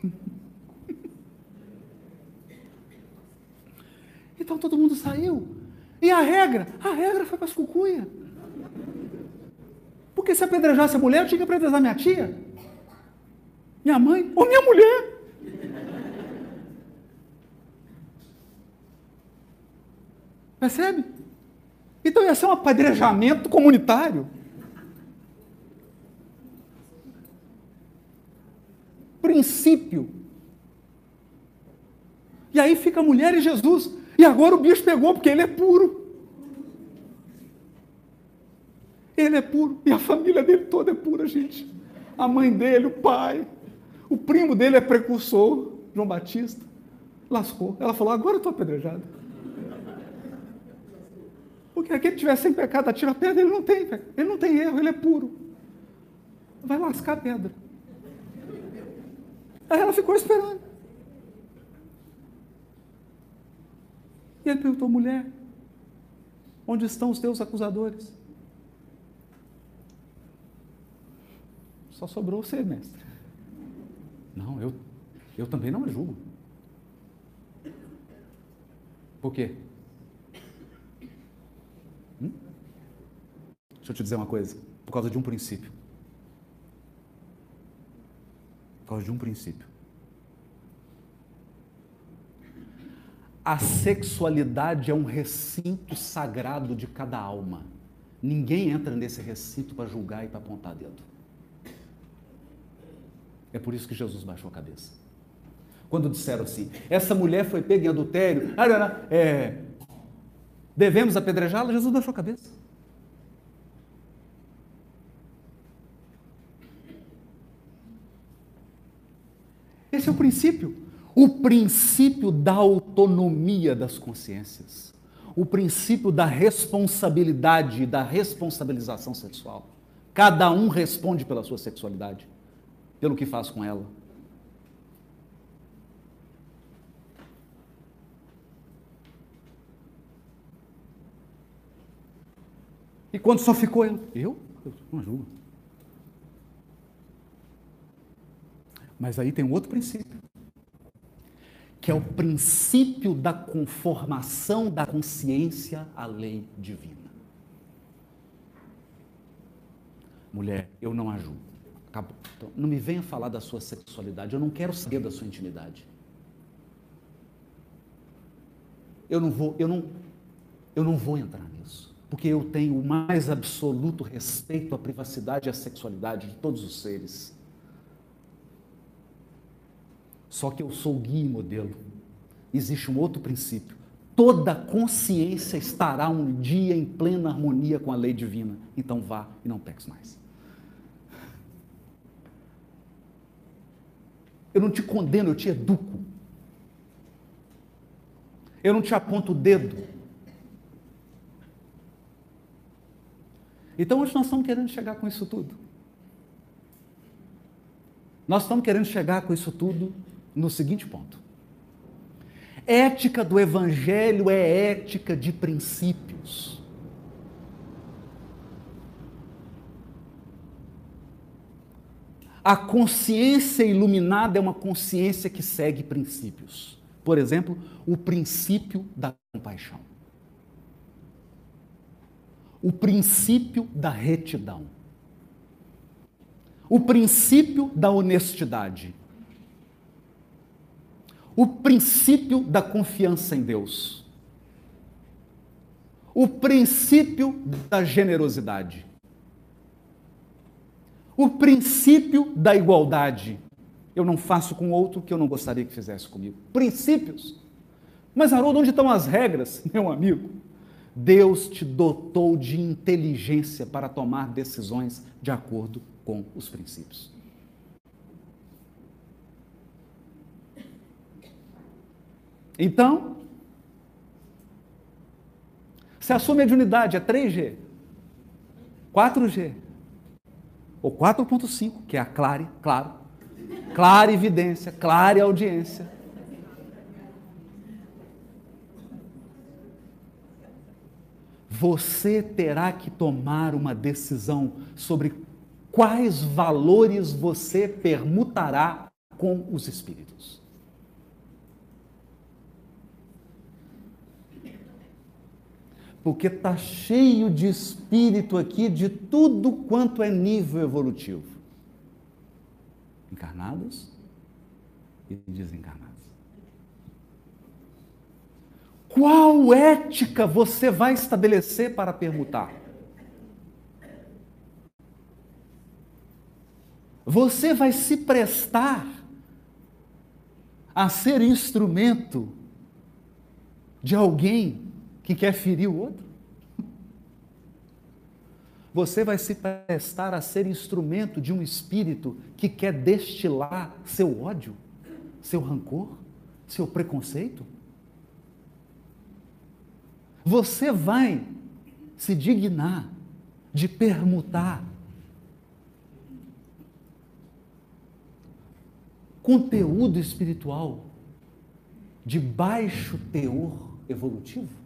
S1: Então todo mundo saiu. E a regra? A regra foi para as cucuia. Porque se apedrejasse a mulher, eu tinha que apedrejar minha tia, minha mãe ou minha mulher. Percebe? Então ia ser um apedrejamento comunitário. Princípio. E aí fica a mulher e Jesus. E agora o bicho pegou porque ele é puro. Ele é puro. E a família dele toda é pura, gente. A mãe dele, o pai. O primo dele é precursor, João Batista. Lascou. Ela falou: agora eu estou apedrejada. Porque aquele que tiver sem pecado, atira a pedra, ele não tem, ele não tem erro, ele é puro. Vai lascar a pedra. Aí ela ficou esperando. E ele perguntou: mulher, onde estão os teus acusadores? Só sobrou você, mestre. Não, eu, eu também não julgo. Por quê? Deixa eu te dizer uma coisa. Por causa de um princípio. Por causa de um princípio. A sexualidade é um recinto sagrado de cada alma. Ninguém entra nesse recinto para julgar e para apontar dedo. É por isso que Jesus baixou a cabeça. Quando disseram assim, essa mulher foi pega em adultério, é, devemos apedrejá-la, Jesus baixou a cabeça. Esse é o princípio o princípio da autonomia das consciências, o princípio da responsabilidade e da responsabilização sexual. Cada um responde pela sua sexualidade, pelo que faz com ela. E quando só ficou eu? Eu não julgo. Mas aí tem um outro princípio que é o princípio da conformação da consciência à lei divina. Mulher, eu não ajudo. Acabou. Então, não me venha falar da sua sexualidade, eu não quero saber da sua intimidade. Eu não vou, eu não, eu não vou entrar nisso, porque eu tenho o mais absoluto respeito à privacidade e à sexualidade de todos os seres. Só que eu sou guia e modelo. Existe um outro princípio. Toda consciência estará um dia em plena harmonia com a lei divina. Então vá e não peques mais. Eu não te condeno, eu te educo. Eu não te aponto o dedo. Então hoje nós estamos querendo chegar com isso tudo. Nós estamos querendo chegar com isso tudo no seguinte ponto. Ética do Evangelho é ética de princípios. A consciência iluminada é uma consciência que segue princípios. Por exemplo, o princípio da compaixão. O princípio da retidão. O princípio da honestidade. O princípio da confiança em Deus. O princípio da generosidade o princípio da igualdade. Eu não faço com outro que eu não gostaria que fizesse comigo. Princípios. Mas, Haroldo, onde estão as regras, meu amigo? Deus te dotou de inteligência para tomar decisões de acordo com os princípios. Então, se a sua mediunidade é 3G, 4G, ou 4.5, que é a clare, claro, clara evidência, clara audiência. Você terá que tomar uma decisão sobre quais valores você permutará com os espíritos. Porque está cheio de espírito aqui de tudo quanto é nível evolutivo. Encarnados e desencarnados. Qual ética você vai estabelecer para permutar? Você vai se prestar a ser instrumento de alguém que quer ferir o outro? Você vai se prestar a ser instrumento de um espírito que quer destilar seu ódio, seu rancor, seu preconceito? Você vai se dignar de permutar conteúdo espiritual de baixo teor evolutivo?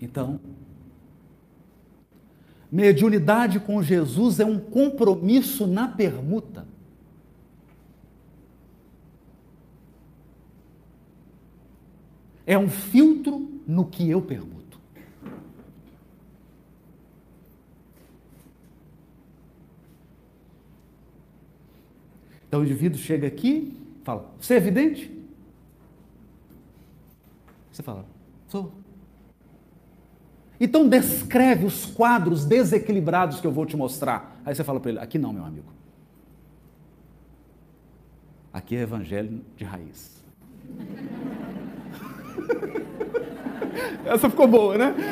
S1: Então, mediunidade com Jesus é um compromisso na permuta. É um filtro no que eu permuto. Então o indivíduo chega aqui, fala: Você é evidente? Você fala: Sou. Então descreve os quadros desequilibrados que eu vou te mostrar. Aí você fala para ele: aqui não, meu amigo. Aqui é evangelho de raiz. Essa ficou boa, né?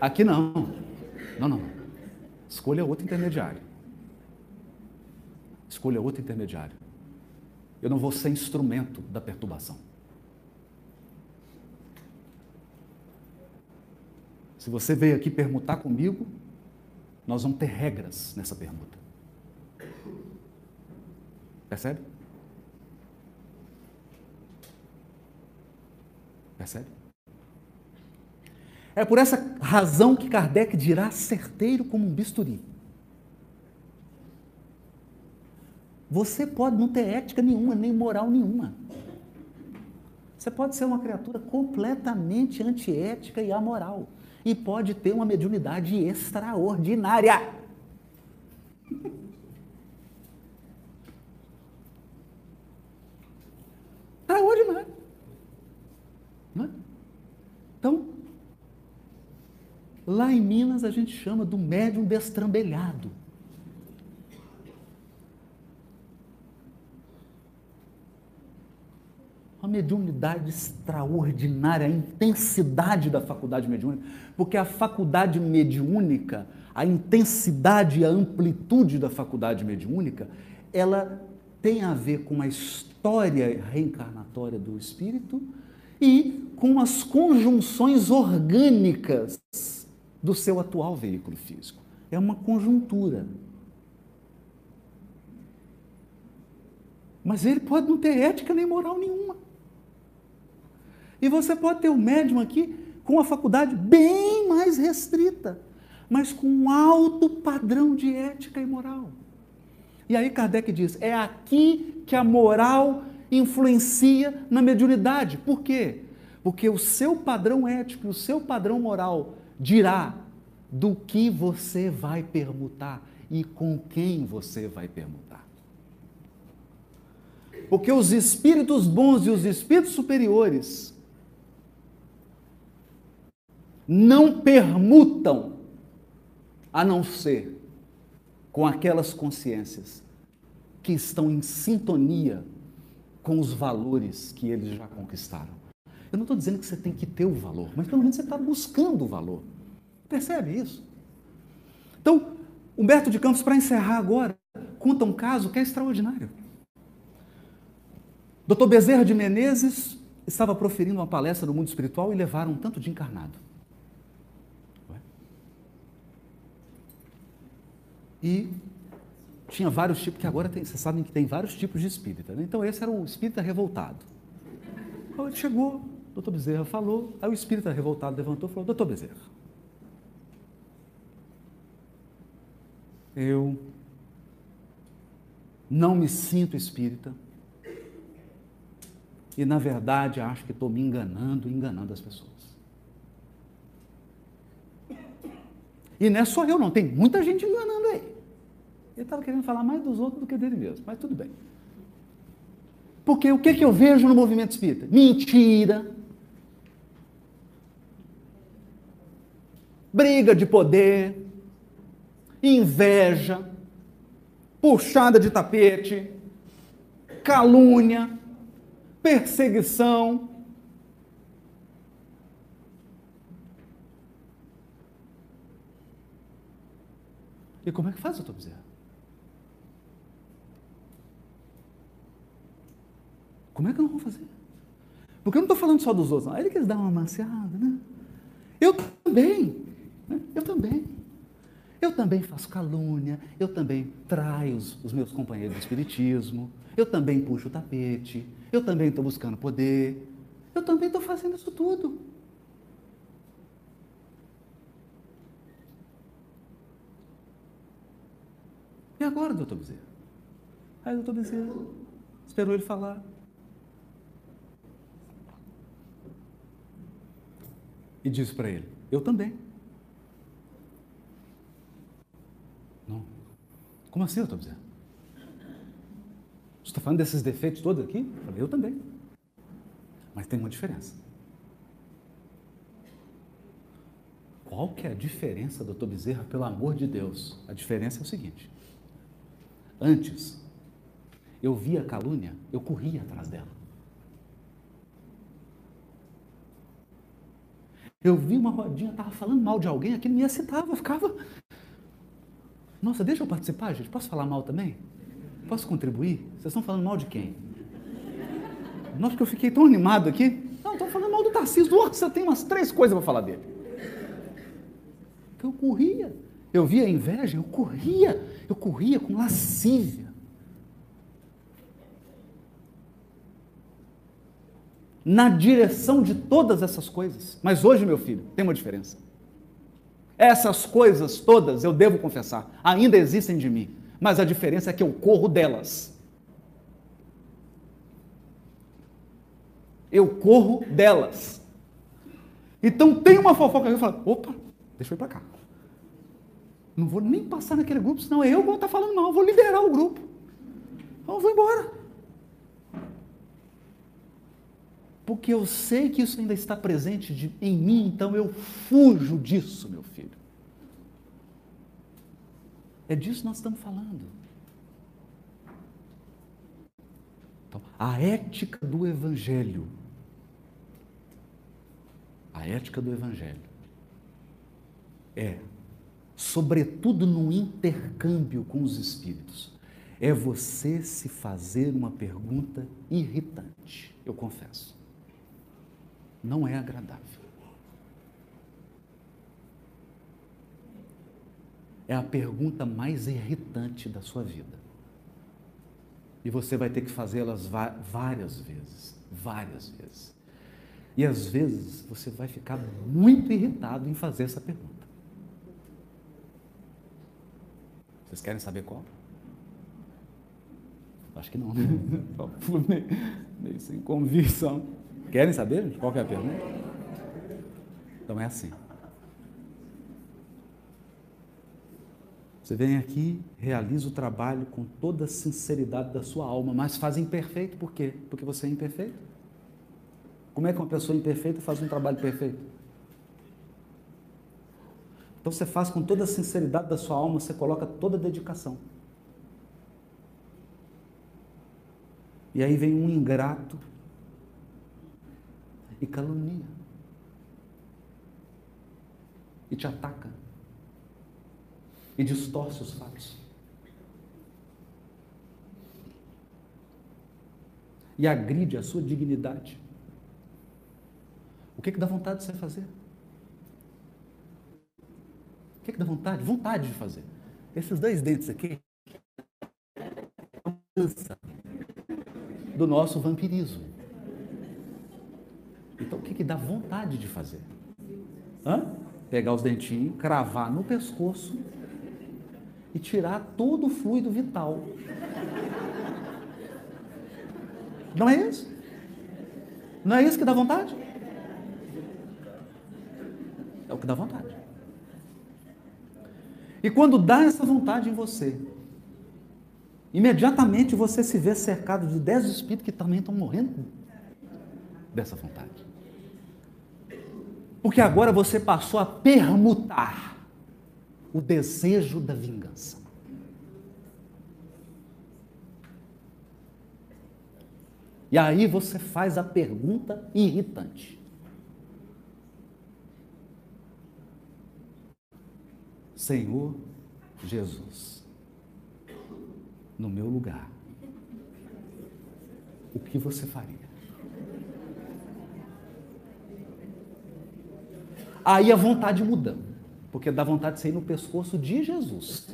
S1: Aqui não. Não, não. Escolha outro intermediário. Escolha outro intermediário. Eu não vou ser instrumento da perturbação. Se você veio aqui permutar comigo, nós vamos ter regras nessa permuta. Percebe? Percebe? É por essa razão que Kardec dirá certeiro como um bisturi. Você pode não ter ética nenhuma, nem moral nenhuma. Você pode ser uma criatura completamente antiética e amoral e pode ter uma mediunidade extraordinária. Extraordinária. É? Então, lá em Minas a gente chama do médium destrambelhado. Uma mediunidade extraordinária, a intensidade da faculdade mediúnica, porque a faculdade mediúnica, a intensidade e a amplitude da faculdade mediúnica, ela tem a ver com a história reencarnatória do espírito e com as conjunções orgânicas do seu atual veículo físico. É uma conjuntura. Mas ele pode não ter ética nem moral nenhuma. E você pode ter o um médium aqui com uma faculdade bem mais restrita, mas com um alto padrão de ética e moral. E aí Kardec diz: é aqui que a moral influencia na mediunidade. Por quê? Porque o seu padrão ético, o seu padrão moral dirá do que você vai permutar e com quem você vai permutar. Porque os espíritos bons e os espíritos superiores não permutam a não ser com aquelas consciências que estão em sintonia com os valores que eles já conquistaram. Eu não estou dizendo que você tem que ter o valor, mas pelo menos você está buscando o valor. Percebe isso? Então, Humberto de Campos, para encerrar agora, conta um caso que é extraordinário. Dr. Bezerra de Menezes estava proferindo uma palestra no mundo espiritual e levaram um tanto de encarnado. E tinha vários tipos, que agora tem, vocês sabem que tem vários tipos de espírita. Né? Então esse era o espírita revoltado. Então ele chegou, doutor Bezerra falou, aí o espírita revoltado levantou e falou, doutor Bezerra, eu não me sinto espírita e, na verdade, acho que estou me enganando, enganando as pessoas. E não é só eu, não, tem muita gente enganando aí. Ele estava querendo falar mais dos outros do que dele mesmo, mas tudo bem. Porque o que, que eu vejo no movimento espírita? Mentira. Briga de poder, inveja, puxada de tapete, calúnia, perseguição, E como é que faz, doutor Bezerra? Como é que nós vamos fazer? Porque eu não estou falando só dos outros, não. Ele quer dar uma maciada, né? Eu também, né? eu também. Eu também faço calúnia, eu também traio os, os meus companheiros do espiritismo, eu também puxo o tapete, eu também estou buscando poder, eu também estou fazendo isso tudo. E agora, doutor Bezerra? Aí o doutor Bezerra esperou ele falar. E disse para ele: Eu também. Não. Como assim, doutor Bezerra? Você está falando desses defeitos todos aqui? Eu falei: Eu também. Mas tem uma diferença. Qual que é a diferença, doutor Bezerra, pelo amor de Deus? A diferença é o seguinte. Antes, eu via a calúnia, eu corria atrás dela. Eu vi uma rodinha, estava falando mal de alguém, aquilo me excitava, ficava. Nossa, deixa eu participar, gente. Posso falar mal também? Posso contribuir? Vocês estão falando mal de quem? Nossa, que eu fiquei tão animado aqui. Não, estou falando mal do Tarcísio. Nossa, tenho umas três coisas para falar dele. Que eu corria. Eu via a inveja, eu corria, eu corria com lascívia. Na direção de todas essas coisas. Mas hoje, meu filho, tem uma diferença. Essas coisas todas, eu devo confessar, ainda existem de mim. Mas a diferença é que eu corro delas. Eu corro delas. Então tem uma fofoca que eu falo, opa, deixa eu ir para cá. Não vou nem passar naquele grupo, senão eu vou estar falando mal, vou liderar o grupo. Então eu vou embora. Porque eu sei que isso ainda está presente de, em mim, então eu fujo disso, meu filho. É disso que nós estamos falando. Então, a ética do Evangelho. A ética do Evangelho é sobretudo no intercâmbio com os espíritos, é você se fazer uma pergunta irritante, eu confesso. Não é agradável. É a pergunta mais irritante da sua vida. E você vai ter que fazê-las várias vezes, várias vezes. E às vezes você vai ficar muito irritado em fazer essa pergunta. Vocês querem saber qual? Acho que não, né? meio sem convicção. Querem saber qual que é a pergunta? Então é assim. Você vem aqui, realiza o trabalho com toda a sinceridade da sua alma, mas faz imperfeito, por quê? Porque você é imperfeito. Como é que uma pessoa imperfeita faz um trabalho perfeito? Então você faz com toda a sinceridade da sua alma, você coloca toda a dedicação. E aí vem um ingrato e calunia. E te ataca. E distorce os fatos. E agride a sua dignidade. O que, que dá vontade de você fazer? Que, que dá vontade? Vontade de fazer. Esses dois dentes aqui do nosso vampirismo. Então, o que, que dá vontade de fazer? Hã? Pegar os dentinhos, cravar no pescoço e tirar todo o fluido vital. Não é isso? Não é isso que dá vontade? É o que dá vontade. E quando dá essa vontade em você, imediatamente você se vê cercado de dez espíritos que também estão morrendo dessa vontade. Porque agora você passou a permutar o desejo da vingança. E aí você faz a pergunta irritante: Senhor Jesus, no meu lugar, o que você faria? Aí a vontade muda, porque dá vontade de sair no pescoço de Jesus.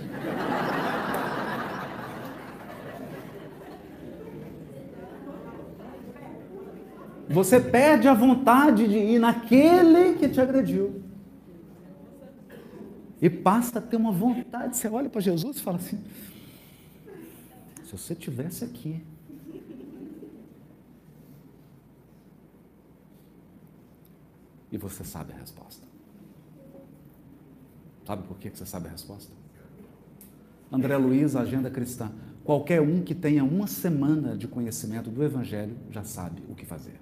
S1: Você perde a vontade de ir naquele que te agrediu. E passa a ter uma vontade. Você olha para Jesus e fala assim: se você tivesse aqui, e você sabe a resposta. Sabe por que você sabe a resposta? André Luiz, Agenda Cristã. Qualquer um que tenha uma semana de conhecimento do Evangelho já sabe o que fazer.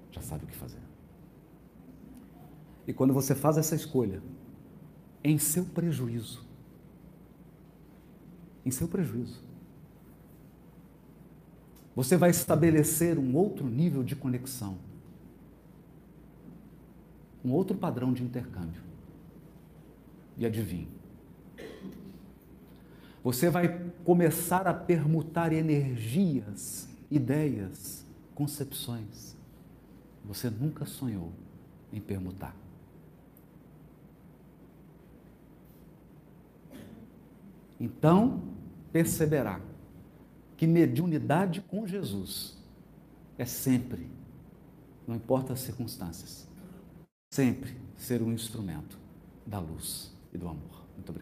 S1: Já sabe o que fazer. E quando você faz essa escolha, em seu prejuízo, em seu prejuízo, você vai estabelecer um outro nível de conexão, um outro padrão de intercâmbio. E adivinhe, você vai começar a permutar energias, ideias, concepções. Você nunca sonhou em permutar. Então, perceberá que mediunidade com Jesus é sempre, não importa as circunstâncias, sempre ser um instrumento da luz e do amor.